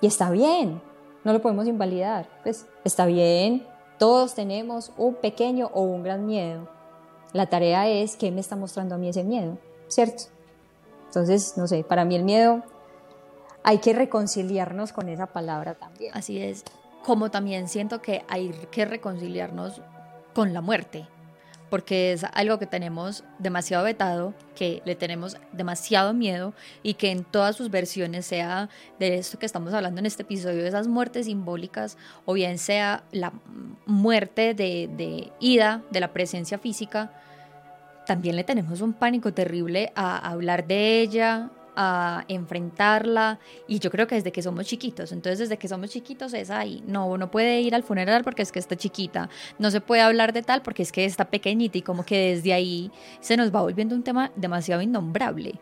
Speaker 2: Y está bien, no lo podemos invalidar. Pues está bien, todos tenemos un pequeño o un gran miedo. La tarea es qué me está mostrando a mí ese miedo, ¿cierto? Entonces, no sé, para mí el miedo hay que reconciliarnos con esa palabra también.
Speaker 1: Así es, como también siento que hay que reconciliarnos con la muerte porque es algo que tenemos demasiado vetado, que le tenemos demasiado miedo y que en todas sus versiones, sea de esto que estamos hablando en este episodio, de esas muertes simbólicas, o bien sea la muerte de, de ida de la presencia física, también le tenemos un pánico terrible a hablar de ella, a enfrentarla y yo creo que desde que somos chiquitos, entonces desde que somos chiquitos es ahí, no, no puede ir al funeral porque es que está chiquita, no se puede hablar de tal porque es que está pequeñita y como que desde ahí se nos va volviendo un tema demasiado innombrable.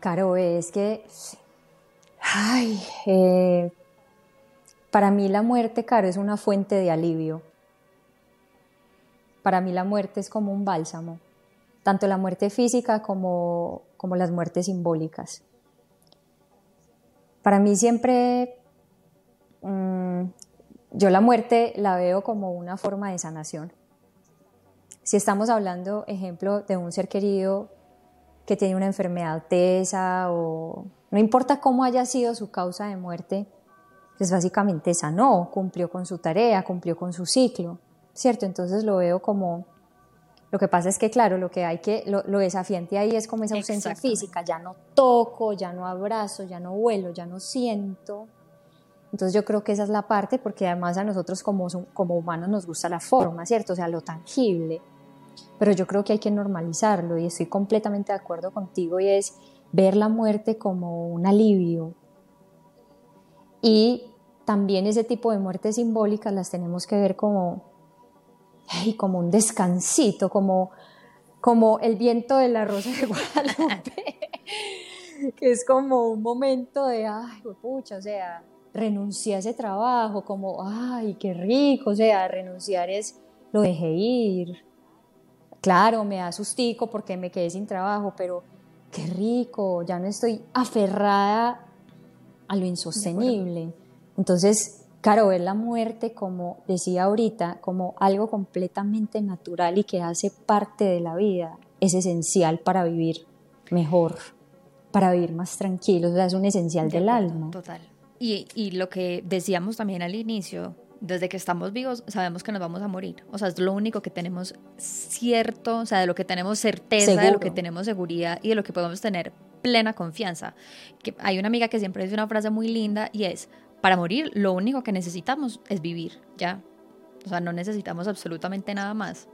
Speaker 2: Caro, es que, ay, eh, para mí la muerte, Caro, es una fuente de alivio. Para mí la muerte es como un bálsamo tanto la muerte física como, como las muertes simbólicas. Para mí siempre, mm, yo la muerte la veo como una forma de sanación. Si estamos hablando, ejemplo, de un ser querido que tiene una enfermedad tesa o no importa cómo haya sido su causa de muerte, pues básicamente sanó, cumplió con su tarea, cumplió con su ciclo, ¿cierto? Entonces lo veo como lo que pasa es que, claro, lo que hay que, lo, desafiante ahí es como esa ausencia física, ya no toco, ya no abrazo, ya no vuelo, ya no siento. Entonces yo creo que esa es la parte, porque además a nosotros como, como humanos nos gusta la forma, ¿cierto? O sea, lo tangible. Pero yo creo que hay que normalizarlo y estoy completamente de acuerdo contigo y es ver la muerte como un alivio. Y también ese tipo de muertes simbólicas las tenemos que ver como ay, como un descansito, como, como el viento de la rosa de Guadalupe, que es como un momento de, ay, pucha, o sea, renunciar a ese trabajo, como, ay, qué rico, o sea, renunciar es, lo dejé ir. Claro, me da sustico porque me quedé sin trabajo, pero qué rico, ya no estoy aferrada a lo insostenible. Entonces, Claro, ver la muerte, como decía ahorita, como algo completamente natural y que hace parte de la vida, es esencial para vivir mejor, para vivir más tranquilos, es un esencial del alma.
Speaker 1: Total. Y, y, lo que decíamos también al inicio, desde que estamos vivos sabemos que nos vamos a morir. O sea, es lo único que tenemos cierto, o sea, de lo que tenemos certeza, de lo que tenemos seguridad y de lo que podemos tener plena confianza. Que hay una amiga que siempre dice una frase muy linda y es, para morir lo único que necesitamos es vivir, ya. O sea, no necesitamos absolutamente nada más.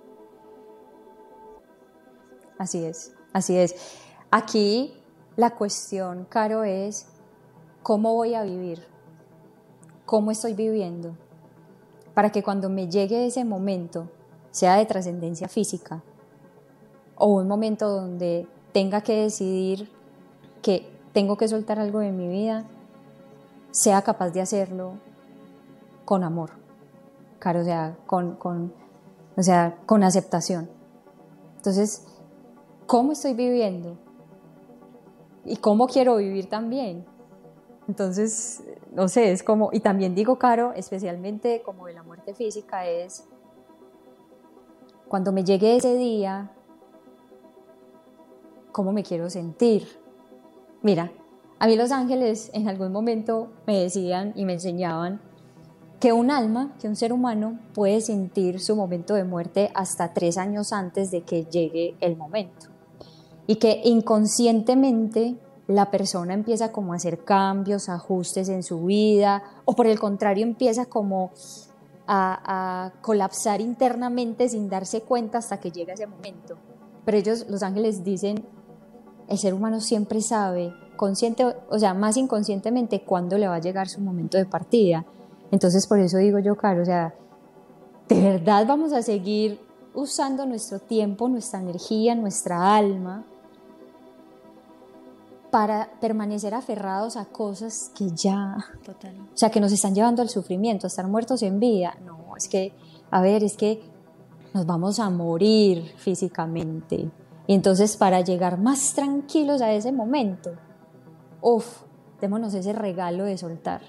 Speaker 2: Así es, así es. Aquí la cuestión, Caro, es cómo voy a vivir, cómo estoy viviendo, para que cuando me llegue ese momento, sea de trascendencia física, o un momento donde tenga que decidir que tengo que soltar algo de mi vida, sea capaz de hacerlo con amor, claro, o sea, con, con, o sea, con aceptación. Entonces, ¿cómo estoy viviendo? ¿Y cómo quiero vivir también? Entonces, no sé, es como, y también digo, Caro, especialmente como de la muerte física, es cuando me llegue ese día, ¿cómo me quiero sentir? Mira, a mí los ángeles en algún momento me decían y me enseñaban que un alma, que un ser humano puede sentir su momento de muerte hasta tres años antes de que llegue el momento. Y que inconscientemente la persona empieza como a hacer cambios, ajustes en su vida, o por el contrario empieza como a, colapsar internamente sin darse cuenta hasta que llega ese momento. Pero ellos, los ángeles, dicen, el ser humano siempre sabe consciente, o sea, más inconscientemente cuándo le va a llegar su momento de partida. Entonces, por eso digo yo, Caro, o sea, de verdad vamos a seguir usando nuestro tiempo, nuestra energía, nuestra alma para permanecer aferrados a cosas que ya, Total. o sea, que nos están llevando al sufrimiento, a estar muertos en vida. No, es que, a ver, es que nos vamos a morir físicamente, Y entonces para llegar más tranquilos a ese momento, uff, démonos ese regalo de soltar,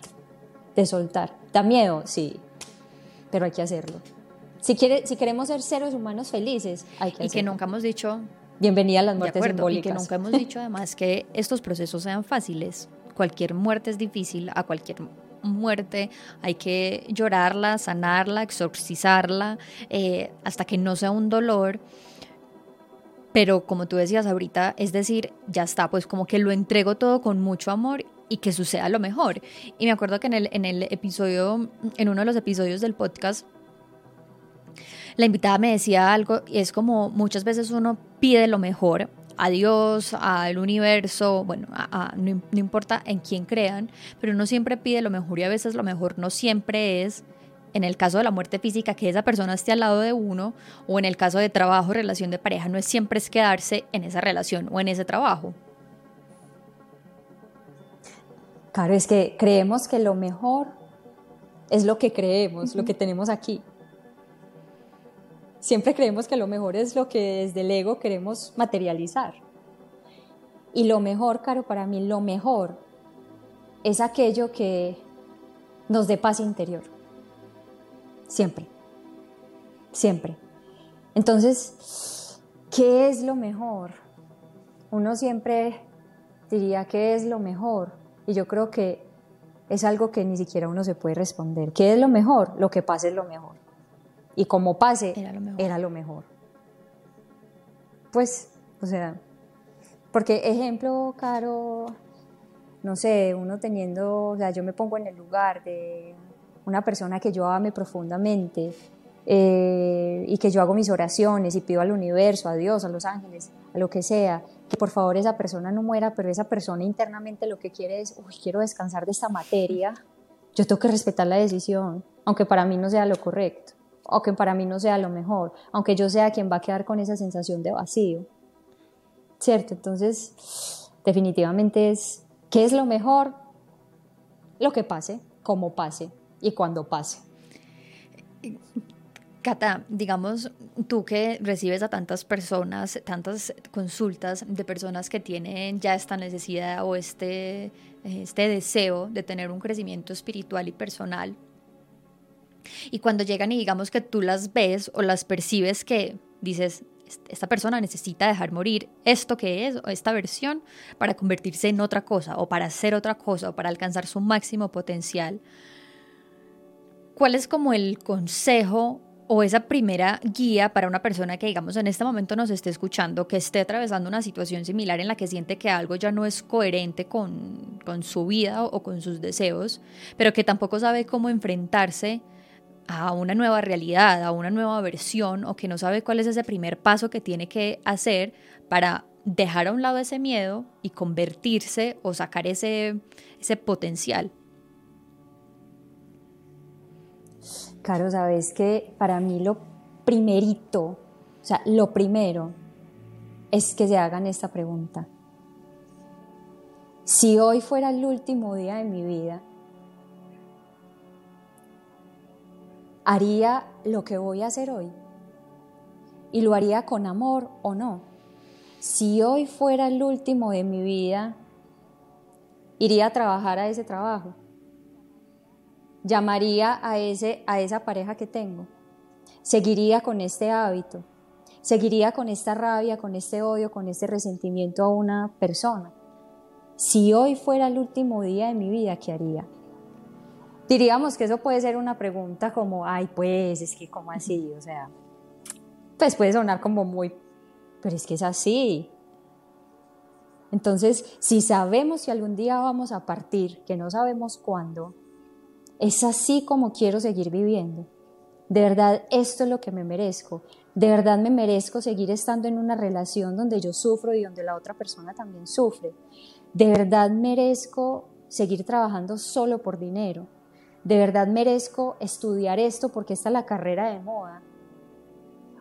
Speaker 2: de soltar. ¿Da miedo? Sí, pero hay que hacerlo. Si, quiere, si queremos ser seres humanos felices, hay que
Speaker 1: Y que nunca hemos dicho...
Speaker 2: Bienvenida a las muertes simbólicas.
Speaker 1: Y que nunca hemos dicho además que estos procesos sean fáciles. Cualquier muerte es difícil, a cualquier muerte hay que llorarla, sanarla, exorcizarla, eh, hasta que no sea un dolor. Pero como tú decías ahorita, es decir, ya está, pues como que lo entrego todo con mucho amor y que suceda lo mejor. Y me acuerdo que en el, en el episodio, en uno de los episodios del podcast, la invitada me decía algo y es como muchas veces uno pide lo mejor a Dios, al universo, bueno, no, no, importa en quién crean, pero uno siempre pide lo mejor y a veces lo mejor no siempre es, en el caso de la muerte física, que esa persona esté al lado de uno, o en el caso de trabajo, relación de pareja, no es siempre es quedarse en esa relación o en ese trabajo.
Speaker 2: Claro, es que creemos que lo mejor es lo que creemos, lo que tenemos aquí. Siempre creemos que lo mejor es lo que desde el ego queremos materializar. Y lo mejor, Caro, para mí, lo mejor es aquello que nos dé paz interior. Siempre. Siempre. Entonces, ¿qué es lo mejor? Uno siempre diría, ¿qué es lo mejor? Y yo creo que es algo que ni siquiera uno se puede responder. ¿Qué es lo mejor? Lo que pase es lo mejor y como pase era lo mejor. Pues, o sea, porque ejemplo, Caro, no sé, uno teniendo, o sea, yo me pongo en el lugar de una persona que yo ame profundamente eh, y que yo hago mis oraciones y pido al universo, a Dios, a los ángeles, a lo que sea, que por favor esa persona no muera, pero esa persona internamente lo que quiere es, uy, quiero descansar de esta materia, yo tengo que respetar la decisión, aunque para mí no sea lo correcto o que para mí no sea lo mejor, aunque yo sea quien va a quedar con esa sensación de vacío. ¿Cierto? Entonces, definitivamente es, ¿qué es lo mejor? Lo que pase, cómo pase y cuando pase.
Speaker 1: Cata, digamos, tú que recibes a tantas personas, tantas consultas de personas que tienen ya esta necesidad o este, este deseo de tener un crecimiento espiritual y personal, y cuando llegan y digamos que tú las ves o las percibes que dices, esta persona necesita dejar morir esto que es, o esta versión, para convertirse en otra cosa, o para hacer otra cosa, o para alcanzar su máximo potencial. ¿Cuál es como el consejo o esa primera guía para una persona que, digamos, en este momento nos esté escuchando, que esté atravesando una situación similar en la que siente que algo ya no es coherente con, con su vida o con sus deseos, pero que tampoco sabe cómo enfrentarse a una nueva realidad, a una nueva versión o que no sabe cuál es ese primer paso que tiene que hacer para dejar a un lado ese miedo y convertirse o sacar ese, ese potencial.
Speaker 2: Caro, sabes que para mí lo primerito, o sea, lo primero es que se hagan esta pregunta. Si hoy fuera el último día de mi vida, haría lo que voy a hacer hoy y lo haría con amor o no. Si hoy fuera el último de mi vida, iría a trabajar a ese trabajo. Llamaría a, ese, a esa pareja que tengo. Seguiría con este hábito. Seguiría con esta rabia, con este odio, con este resentimiento a una persona. Si hoy fuera el último día de mi vida, ¿qué haría? Diríamos que eso puede ser una pregunta como, ay, pues, es que, ¿cómo así? O sea, pues puede sonar como muy, pero es que es así. Entonces, si sabemos si algún día vamos a partir, que no sabemos cuándo, es así como quiero seguir viviendo. De verdad, esto es lo que me merezco. De verdad me merezco seguir estando en una relación donde yo sufro y donde la otra persona también sufre. De verdad merezco seguir trabajando solo por dinero ¿De verdad merezco estudiar esto porque esta es la carrera de moda?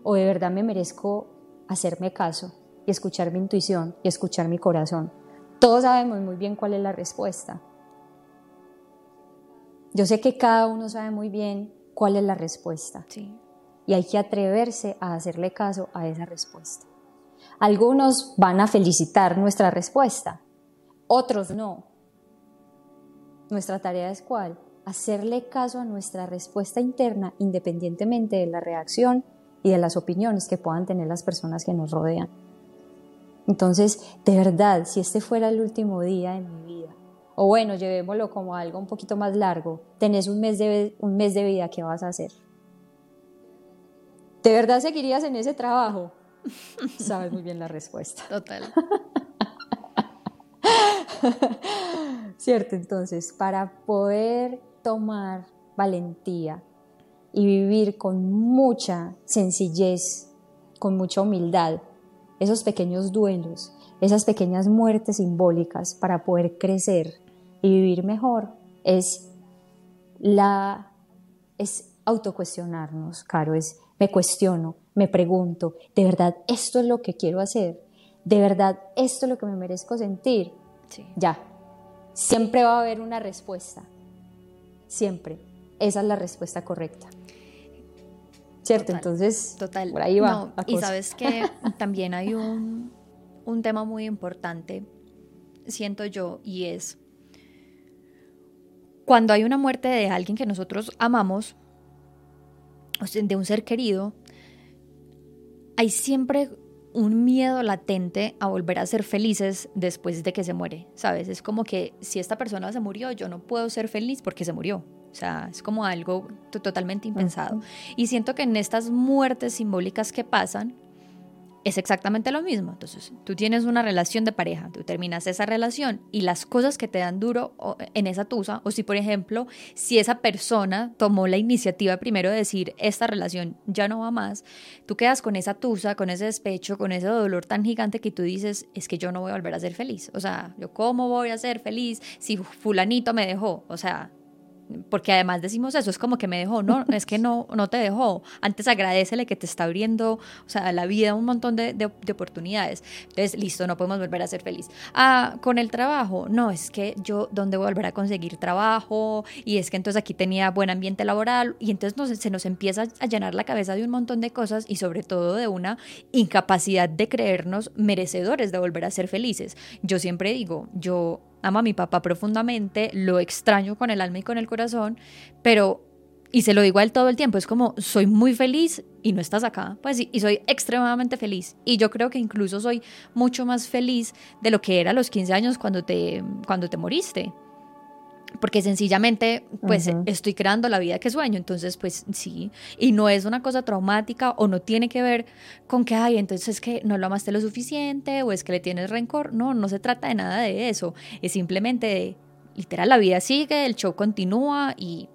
Speaker 2: ¿O de verdad me merezco hacerme caso y escuchar mi intuición y escuchar mi corazón? Todos sabemos muy bien cuál es la respuesta. Yo sé que cada uno sabe muy bien cuál es la respuesta. Y hay que atreverse a hacerle caso a esa respuesta. Algunos van a felicitar nuestra respuesta, otros no. Nuestra tarea es cuál? Hacerle caso a nuestra respuesta interna independientemente de la reacción y de las opiniones que puedan tener las personas que nos rodean. Entonces, de verdad, si este fuera el último día de mi vida, o bueno, llevémoslo como algo un poquito más largo, tenés un mes de, un mes de vida, ¿qué vas a hacer? ¿De verdad seguirías en ese trabajo? Sabes muy bien la respuesta.
Speaker 1: Total.
Speaker 2: Cierto, entonces, para poder tomar valentía y vivir con mucha sencillez, con mucha humildad, esos pequeños duelos, esas pequeñas muertes simbólicas para poder crecer y vivir mejor, es la es autocuestionarnos, Caro, es me cuestiono, me pregunto, ¿de verdad esto es lo que quiero hacer? ¿De verdad esto es lo que me merezco sentir? Ya, siempre va a haber una respuesta, siempre. Esa es la respuesta correcta. ¿Cierto? Entonces,
Speaker 1: total.
Speaker 2: por ahí va.
Speaker 1: y sabes que también hay un, un tema muy importante, siento yo, y es cuando hay una muerte de alguien que nosotros amamos, de un ser querido, hay siempre un miedo latente a volver a ser felices después de que se muere, ¿sabes? Es como que si esta persona se murió, yo no puedo ser feliz porque se murió. O sea, es como algo totalmente impensado. Y siento que en estas muertes simbólicas que pasan, es exactamente lo mismo. Entonces, tú tienes una relación de pareja, tú terminas esa relación y las cosas que te dan duro en esa tusa, o si por ejemplo, si esa persona tomó la iniciativa primero de decir, esta relación ya no va más, tú quedas con esa tusa, con ese despecho, con ese dolor tan gigante que tú dices, es que yo no voy a volver a ser feliz. O sea, yo cómo voy a ser feliz si fulanito me dejó. O sea, porque además decimos eso, es como que me dejó, no, es que no, no te dejó, antes agradecele que te está abriendo, o sea, la vida un montón de, de, oportunidades, entonces, listo, no podemos volver a ser feliz. Ah, con el trabajo, no, es que yo, ¿dónde voy a volver a conseguir trabajo? Y es que entonces aquí tenía buen ambiente laboral, y entonces se nos empieza a llenar la cabeza de un montón de cosas y sobre todo de una incapacidad de creernos merecedores de volver a ser felices. Yo siempre digo, yo amo a mi papá profundamente, lo extraño con el alma y con el corazón, pero, y se lo digo a él todo el tiempo, es como, soy muy feliz y no estás acá, pues y soy extremadamente feliz. Y yo creo que incluso soy mucho más feliz de lo que era a los 15 años cuando te, cuando te moriste porque sencillamente pues estoy creando la vida que sueño, entonces pues sí, y no es una cosa traumática o no tiene que ver con que, ay, entonces es que no lo amaste lo suficiente o es que le tienes rencor, no, no se trata de nada de eso, es simplemente de, literal, la vida sigue, el show continúa y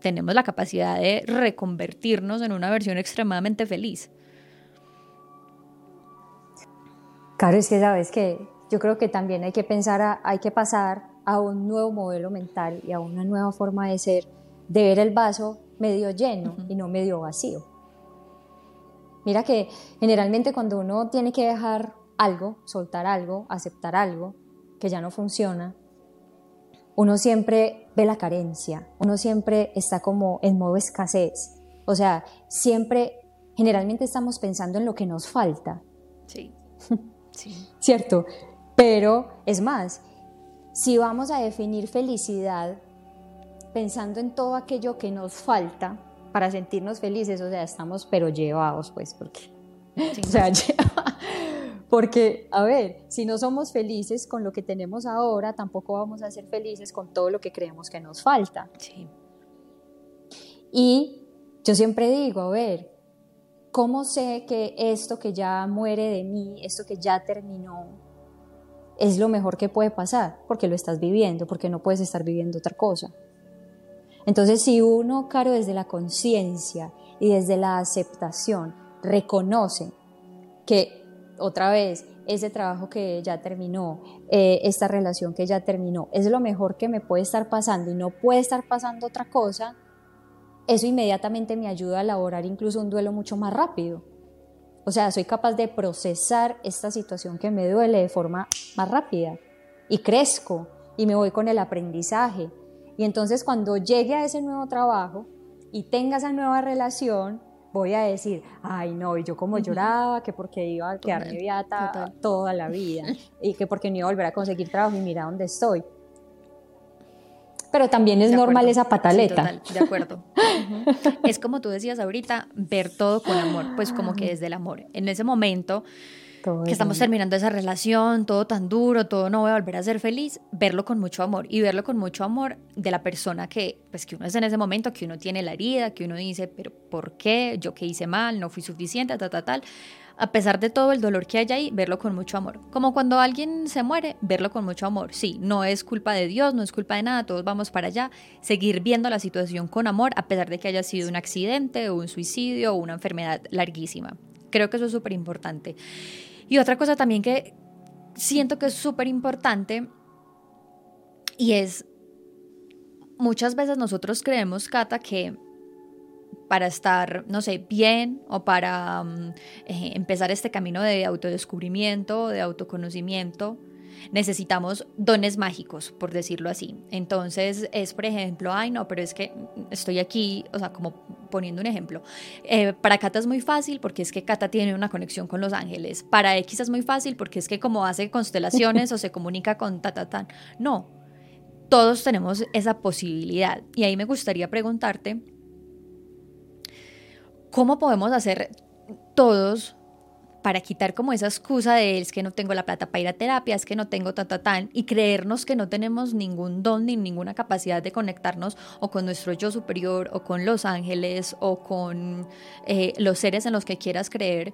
Speaker 1: tenemos la capacidad de reconvertirnos en una versión extremadamente feliz.
Speaker 2: Claro, es que sabes que yo creo que también hay que pensar, hay que pasar a un nuevo modelo mental y a una nueva forma de ser, de ver el vaso medio lleno y no medio vacío. Mira que generalmente cuando uno tiene que dejar algo, soltar algo, aceptar algo que ya no funciona, uno siempre ve la carencia, uno siempre está como en modo escasez. O sea, siempre, generalmente estamos pensando en lo que nos falta.
Speaker 1: Sí. sí.
Speaker 2: ¿Cierto? Pero es más, si vamos a definir felicidad pensando en todo aquello que nos falta para sentirnos felices, o sea, estamos pero llevados, pues, porque... o sea, porque, a ver, si no somos felices con lo que tenemos ahora, tampoco vamos a ser felices con todo lo que creemos que nos falta.
Speaker 1: Sí.
Speaker 2: Y yo siempre digo, a ver, ¿cómo sé que esto que ya muere de mí, esto que ya terminó, es lo mejor que puede pasar, porque lo estás viviendo, porque no puedes estar viviendo otra cosa. Entonces, si uno, caro, desde la conciencia y desde la aceptación, reconoce que, otra vez, ese trabajo que ya terminó, eh, esta relación que ya terminó, es lo mejor que me puede estar pasando y no puede estar pasando otra cosa, eso inmediatamente me ayuda a elaborar incluso un duelo mucho más rápido. O sea, soy capaz de procesar esta situación que me duele de forma más rápida y crezco y me voy con el aprendizaje. Y entonces cuando llegue a ese nuevo trabajo y tenga esa nueva relación, voy a decir, ay no, y yo como lloraba, que porque iba a quedarme viata toda la vida, y que porque no iba a volver a conseguir trabajo y mira dónde estoy. Pero también es normal esa pataleta.
Speaker 1: de acuerdo. Es como tú decías ahorita, ver todo con amor, pues como que desde el amor. En ese momento que estamos terminando esa relación, todo tan duro, todo no voy a volver a ser feliz, verlo con mucho amor y verlo con mucho amor de la persona que, pues que uno es en ese momento, que uno tiene la herida, que uno dice, pero ¿por qué? Yo qué hice mal, no fui suficiente, tal, tal, tal. A pesar de todo el dolor que hay ahí, verlo con mucho amor. Como cuando alguien se muere, verlo con mucho amor. Sí, no es culpa de Dios, no es culpa de nada, todos vamos para allá. Seguir viendo la situación con amor, a pesar de que haya sido un accidente o un suicidio o una enfermedad larguísima. Creo que eso es súper importante. Y otra cosa también que siento que es súper importante y es, muchas veces nosotros creemos, Cata, que para estar, no sé, bien o para mm, eh, empezar este camino de autodescubrimiento, de autoconocimiento, necesitamos dones mágicos, por decirlo así. Entonces es, por ejemplo, ay, no, pero es que estoy aquí, o sea, como poniendo un ejemplo. Eh, para Cata es muy fácil porque es que Cata tiene una conexión con los ángeles. Para X es muy fácil porque es que como hace constelaciones o se comunica con ta, ta, ta. No, todos tenemos esa posibilidad. Y ahí me gustaría preguntarte, ¿cómo podemos hacer todos para quitar como esa excusa de es que no tengo la plata para ir a terapia, es que no tengo ta, ta, tan, y creernos que no tenemos ningún don ni ninguna capacidad de conectarnos o con nuestro yo superior o con los ángeles o con eh, los seres en los que quieras creer.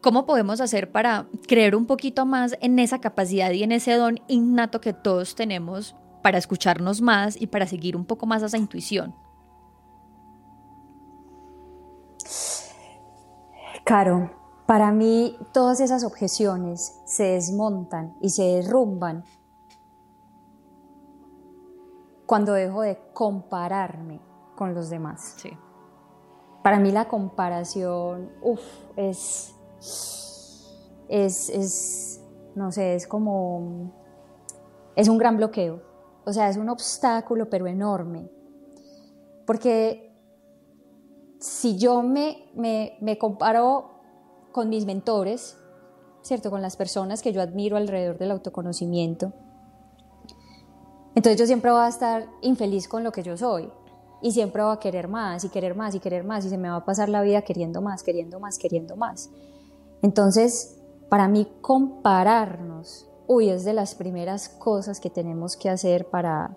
Speaker 1: ¿Cómo podemos hacer para creer un poquito más en esa capacidad y en ese don innato que todos tenemos para escucharnos más y para seguir un poco más esa intuición?
Speaker 2: Caro, para mí todas esas objeciones se desmontan y se derrumban cuando dejo de compararme con los demás. Sí. Para mí la comparación, uff, es, es, es, no sé, es como, es un gran bloqueo. O sea, es un obstáculo, pero enorme. Porque si yo me, me, comparo con mis mentores, ¿cierto? Con las personas que yo admiro alrededor del autoconocimiento. Entonces yo siempre voy a estar infeliz con lo que yo soy y siempre voy a querer más y querer más y querer más y se me va a pasar la vida queriendo más, queriendo más, queriendo más. Entonces, para mí compararnos, uy, es de las primeras cosas que tenemos que hacer para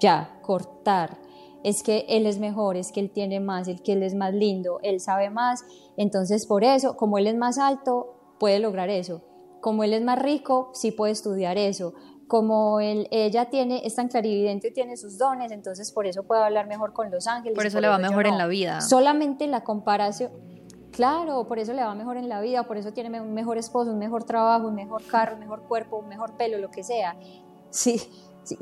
Speaker 2: ya cortar es que él es mejor, es que él tiene más, es que él es más lindo, él sabe más, entonces por eso, como él es más alto, puede lograr eso, como él es más rico, sí puede estudiar eso, como él, ella tiene, es tan clarividente tiene sus dones, entonces por eso puede hablar mejor con los ángeles.
Speaker 1: Por eso le va mejor en la vida.
Speaker 2: Solamente la comparación, claro, por eso le va mejor en la vida, por eso tiene un mejor esposo, un mejor trabajo, un mejor carro, un mejor cuerpo, un mejor pelo, lo que sea. Sí, sí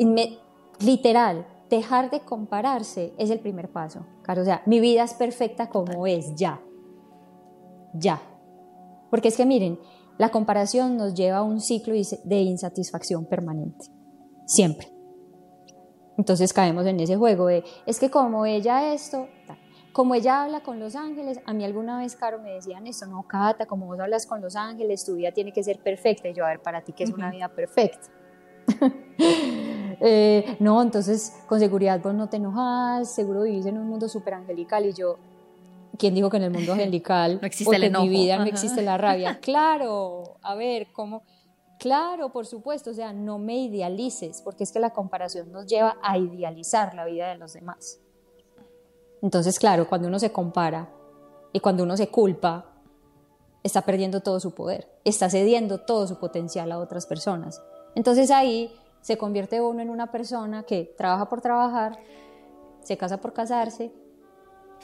Speaker 2: literal, dejar de compararse es el primer paso. Claro, o sea, mi vida es perfecta como es, ya. Ya. Porque es que miren, la comparación nos lleva a un ciclo de insatisfacción permanente. Siempre. Entonces caemos en ese juego de, es que como ella esto, como ella habla con los ángeles, a mí alguna vez, Caro, me decían esto, no, Cata, como vos hablas con los ángeles, tu vida tiene que ser perfecta. Y yo, a ver, para ti, ¿qué es una vida perfecta? Eh, no, entonces con seguridad vos no te enojas, seguro vivís en un mundo súper angelical y yo, ¿quién dijo que en el mundo angelical
Speaker 1: no existe el enojo.
Speaker 2: en mi vida no existe la rabia? Claro, a ver, ¿cómo? Claro, por supuesto, o sea, no me idealices, porque es que la comparación nos lleva a idealizar la vida de los demás. Entonces, claro, cuando uno se compara y cuando uno se culpa, está perdiendo todo su poder, está cediendo todo su potencial a otras personas. Entonces ahí se convierte uno en una persona que trabaja por trabajar, se casa por casarse,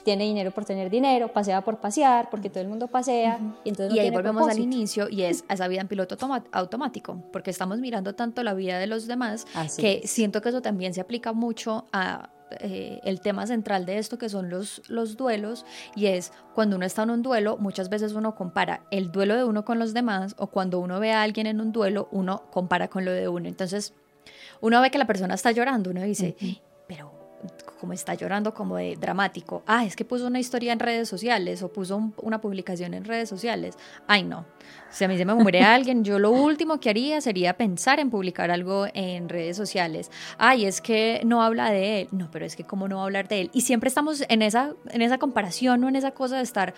Speaker 2: tiene dinero por tener dinero, pasea por pasear, porque todo el mundo pasea. Y, entonces
Speaker 1: ahí volvemos al inicio y es esa vida en piloto automático, porque estamos mirando tanto la vida de los demás que siento que eso también se aplica mucho a eh, el tema central de esto que son los, los duelos y es cuando uno está en un duelo muchas veces uno compara el duelo de uno con los demás o cuando uno ve a alguien en un duelo uno compara con lo de uno. Entonces uno ve que la persona está llorando uno dice pero como está llorando como de dramático. Ah, es que puso una historia en redes sociales o puso una publicación en redes sociales. Ay, no. Si a mí se me muere alguien, yo lo último que haría sería pensar en publicar algo en redes sociales. Ay, es que no habla de él. No, pero es que cómo no va a hablar de él. Y siempre estamos en esa, en esa comparación o en esa cosa de estar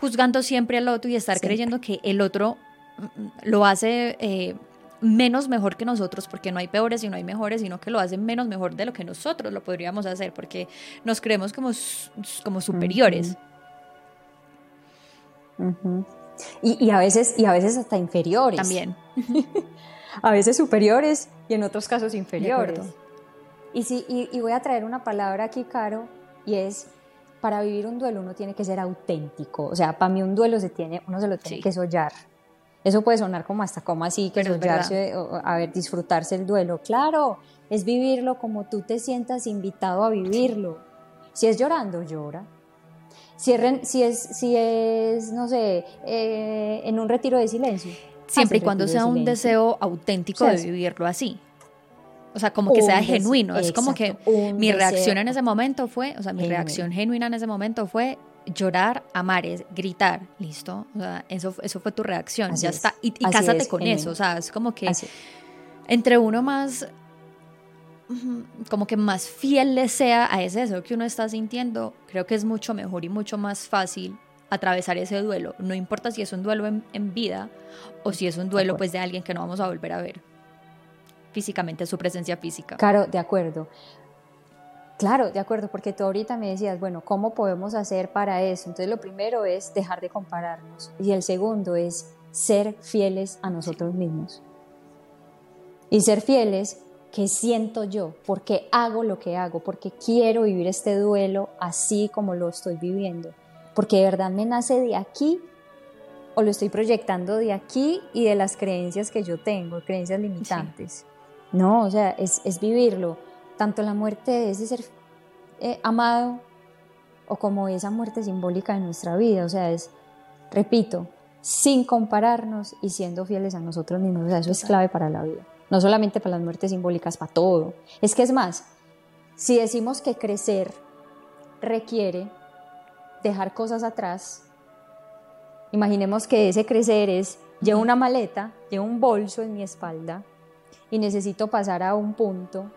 Speaker 1: juzgando siempre al otro y estar creyendo que el otro mm, mm, lo hace... Eh, menos mejor que nosotros, porque no hay peores y no hay mejores, sino que lo hacen menos mejor de lo que nosotros lo podríamos hacer, porque nos creemos como, como superiores.
Speaker 2: y, a veces, y a veces hasta inferiores.
Speaker 1: También.
Speaker 2: a veces superiores y en otros casos inferiores. Y, sí, y, voy a traer una palabra aquí, Caro, y es para vivir un duelo uno tiene que ser auténtico. O sea, para mí un duelo se tiene, uno se lo tiene que sollar. Eso puede sonar como hasta como así, que sollarse, a ver, disfrutarse el duelo. Claro, es vivirlo como tú te sientas invitado a vivirlo. Si es llorando, llora. Si es, si es, si es no sé, eh, en un retiro de silencio.
Speaker 1: Siempre y cuando sea un deseo auténtico de vivirlo así. O sea, como que sea genuino. Es como que mi reacción en ese momento fue, o sea, mi reacción genuina en ese momento fue llorar, amar, es gritar, listo. O sea, eso, eso fue tu reacción, ya está. Y, cásate con eso, o sea, es como que entre uno más, como que más fiel le sea a ese deseo que uno está sintiendo, creo que es mucho mejor y mucho más fácil atravesar ese duelo. No importa si es un duelo en, en vida o si es un duelo pues de alguien que no vamos a volver a ver físicamente, su presencia física.
Speaker 2: Claro, de acuerdo. Claro, de acuerdo, porque tú ahorita me decías, bueno, ¿cómo podemos hacer para eso? Entonces lo primero es dejar de compararnos y el segundo es ser fieles a nosotros mismos. Y ser fieles, ¿qué siento yo? ¿Por qué hago lo que hago? ¿Por qué quiero vivir este duelo así como lo estoy viviendo? Porque de verdad me nace de aquí o lo estoy proyectando de aquí y de las creencias que yo tengo, creencias limitantes. No, o sea, es, es vivirlo tanto la muerte de ese ser eh, amado o como esa muerte simbólica de nuestra vida. O sea, es, repito, sin compararnos y siendo fieles a nosotros mismos. O sea, eso es clave para la vida. No solamente para las muertes simbólicas, para todo. Es que es más, si decimos que crecer requiere dejar cosas atrás, imaginemos que ese crecer es, llevo una maleta, llevo un bolso en mi espalda y necesito pasar a un punto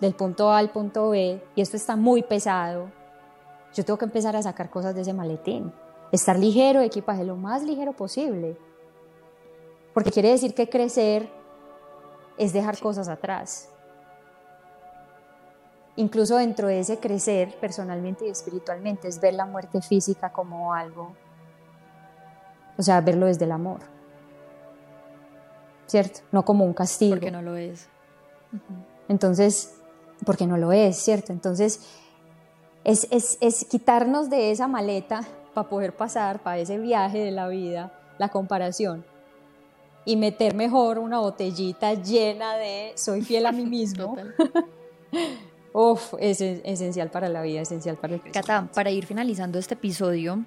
Speaker 2: del punto A al punto B y esto está muy pesado, yo tengo que empezar a sacar cosas de ese maletín. Estar ligero, equipaje lo más ligero posible. Porque quiere decir que crecer es dejar cosas atrás. Incluso dentro de ese crecer personalmente y espiritualmente es ver la muerte física como algo, o sea, verlo desde el amor. ¿Cierto? No como un castigo.
Speaker 1: Porque no lo es.
Speaker 2: Entonces, porque no lo es, ¿cierto? Entonces, es, es, quitarnos de esa maleta para poder pasar, para ese viaje de la vida, la comparación, y meter mejor una botellita llena de soy fiel a mí mismo. Uf, es esencial para la vida, esencial para el
Speaker 1: Cata, para ir finalizando este episodio,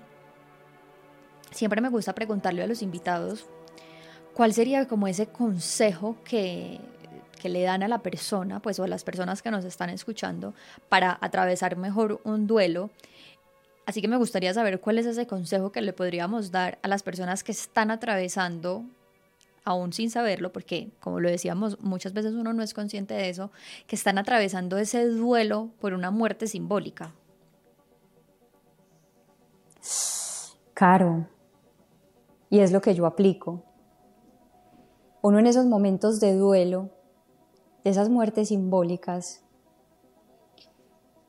Speaker 1: siempre me gusta preguntarle a los invitados cuál sería como ese consejo que le dan a la persona, pues o a las personas que nos están escuchando para atravesar mejor un duelo. Así que me gustaría saber cuál es ese consejo que le podríamos dar a las personas que están atravesando, aún sin saberlo, porque como lo decíamos, muchas veces uno no es consciente de eso, que están atravesando ese duelo por una muerte simbólica.
Speaker 2: Caro, y es lo que yo aplico. Uno en esos momentos de duelo esas muertes simbólicas,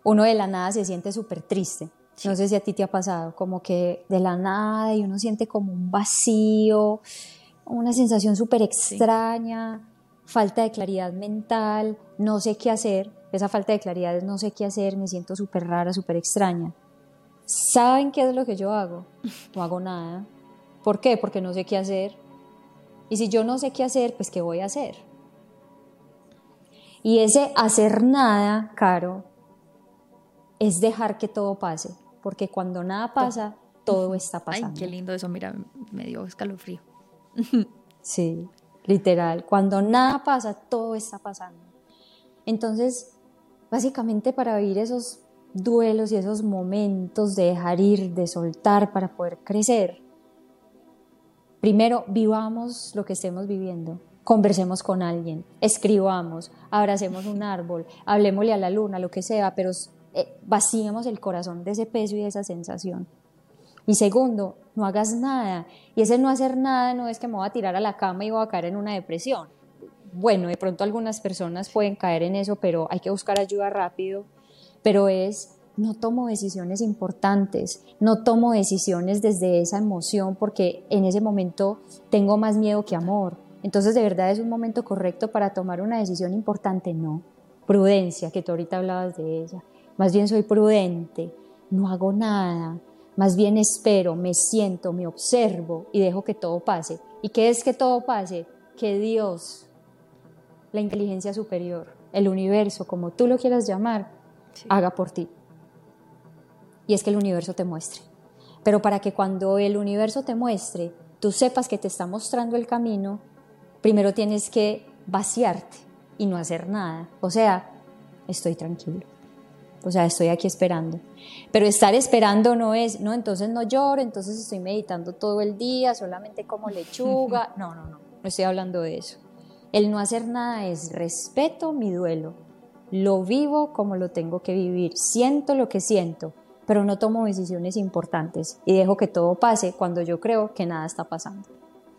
Speaker 2: uno de la nada se siente súper triste. No sé si a ti te ha pasado, como que de la nada y uno siente como un vacío, una sensación súper extraña, falta de claridad mental, no sé qué hacer. Esa falta de claridad es no sé qué hacer, me siento súper rara, súper extraña. ¿Saben qué es lo que yo hago? No hago nada. ¿Por qué? Porque no sé qué hacer. Y si yo no sé qué hacer, pues ¿qué voy a hacer? Y ese hacer nada, Caro, es dejar que todo pase, porque cuando nada pasa, todo está pasando.
Speaker 1: Ay, qué lindo eso, mira, me dio escalofrío.
Speaker 2: sí, literal, cuando nada pasa, todo está pasando. Entonces, básicamente para vivir esos duelos y esos momentos de dejar ir, de soltar para poder crecer. Primero, vivamos lo que estemos viviendo. Conversemos con alguien, escribamos, abracemos un árbol, hablemosle a la luna, lo que sea, pero eh, vaciemos el corazón de ese peso y de esa sensación. Y segundo, no hagas nada. Y ese no hacer nada no es que me voy a tirar a la cama y voy a caer en una depresión. Bueno, de pronto algunas personas pueden caer en eso, pero hay que buscar ayuda rápido. Pero es, no tomo decisiones importantes, no tomo decisiones desde esa emoción porque en ese momento tengo más miedo que amor. Entonces, ¿de verdad es un momento correcto para tomar una decisión importante? No. Prudencia, que tú ahorita hablabas de ella. Más bien soy prudente, no hago nada, más bien espero, me siento, me observo y dejo que todo pase. ¿Y qué es que todo pase? Que Dios, la inteligencia superior, el universo, como tú lo quieras llamar, haga por ti. Y es que el universo te muestre. Pero para que cuando el universo te muestre, tú sepas que te está mostrando el camino, primero tienes que vaciarte y no hacer nada. O sea, estoy tranquilo. O sea, estoy aquí esperando. Pero estar esperando no es, no, entonces no lloro, entonces estoy meditando todo el día, solamente como lechuga. No, no, no, no estoy hablando de eso. El no hacer nada es respeto mi duelo. Lo vivo como lo tengo que vivir, siento lo que siento, pero no tomo decisiones importantes y dejo que todo pase cuando yo creo que nada está pasando.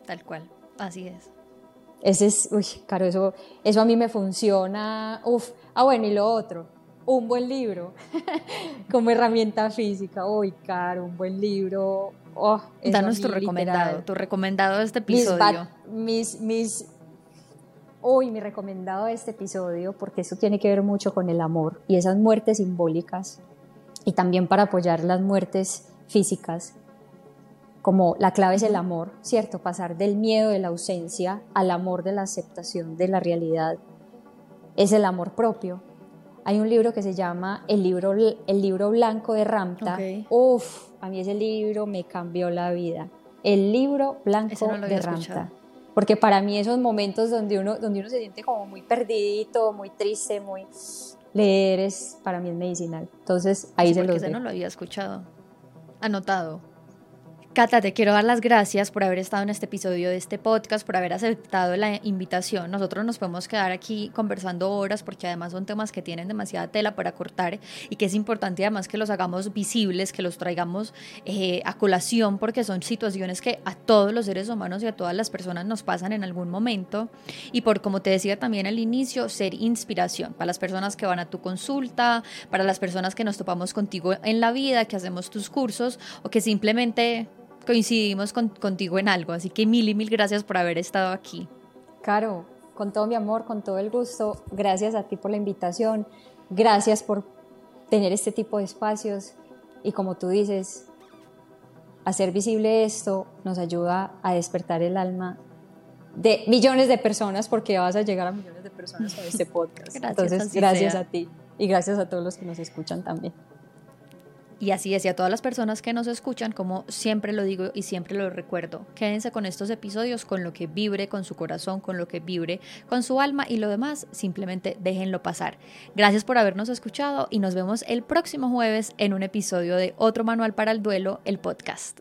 Speaker 1: Tal cual, así es.
Speaker 2: Ese es, uy, claro, eso, eso a mí me funciona. Uf, ah, bueno, y lo otro, un buen libro como herramienta física. Uy, caro, un buen libro. Oh,
Speaker 1: Danos tu recomendado, tu recomendado de este episodio.
Speaker 2: Mis, mis, Uy, mi recomendado de este episodio, porque eso tiene que ver mucho con el amor y esas muertes simbólicas, y también para apoyar las muertes físicas, como la clave es el amor, ¿cierto? Pasar del miedo de la ausencia al amor de la aceptación de la realidad. Es el amor propio, hay un libro que se llama El libro, el libro blanco de Ramta. Uf, a mí ese libro me cambió la vida. El libro blanco de Ramta. Porque para mí esos momentos donde uno, donde uno se siente como muy perdidito, muy triste, muy... Leer es, para mí es medicinal. Entonces ahí se los
Speaker 1: no lo había escuchado. Anotado. Cata, te quiero dar las gracias por haber estado en este episodio de este podcast, por haber aceptado la invitación. Nosotros nos podemos quedar aquí conversando horas porque además son temas que tienen demasiada tela para cortar y que es importante además que los hagamos visibles, que los traigamos eh, a colación porque son situaciones que a todos los seres humanos y a todas las personas nos pasan en algún momento. Y por, como te decía también al inicio, ser inspiración para las personas que van a tu consulta, para las personas que nos topamos contigo en la vida, que hacemos tus cursos o que simplemente coincidimos contigo en algo. Así que mil y mil gracias por haber estado aquí.
Speaker 2: Caro, con todo mi amor, con todo el gusto, gracias a ti por la invitación, gracias por tener este tipo de espacios y como tú dices, hacer visible esto nos ayuda a despertar el alma de millones de personas porque vas a llegar a millones de personas con este podcast. Entonces, gracias a ti y gracias a todos los que nos escuchan también.
Speaker 1: Y así es, y a todas las personas que nos escuchan, como siempre lo digo y siempre lo recuerdo, quédense con estos episodios con lo que vibre con su corazón, con lo que vibre con su alma y lo demás simplemente déjenlo pasar. Gracias por habernos escuchado y nos vemos el próximo jueves en un episodio de Otro Manual para el Duelo, el podcast.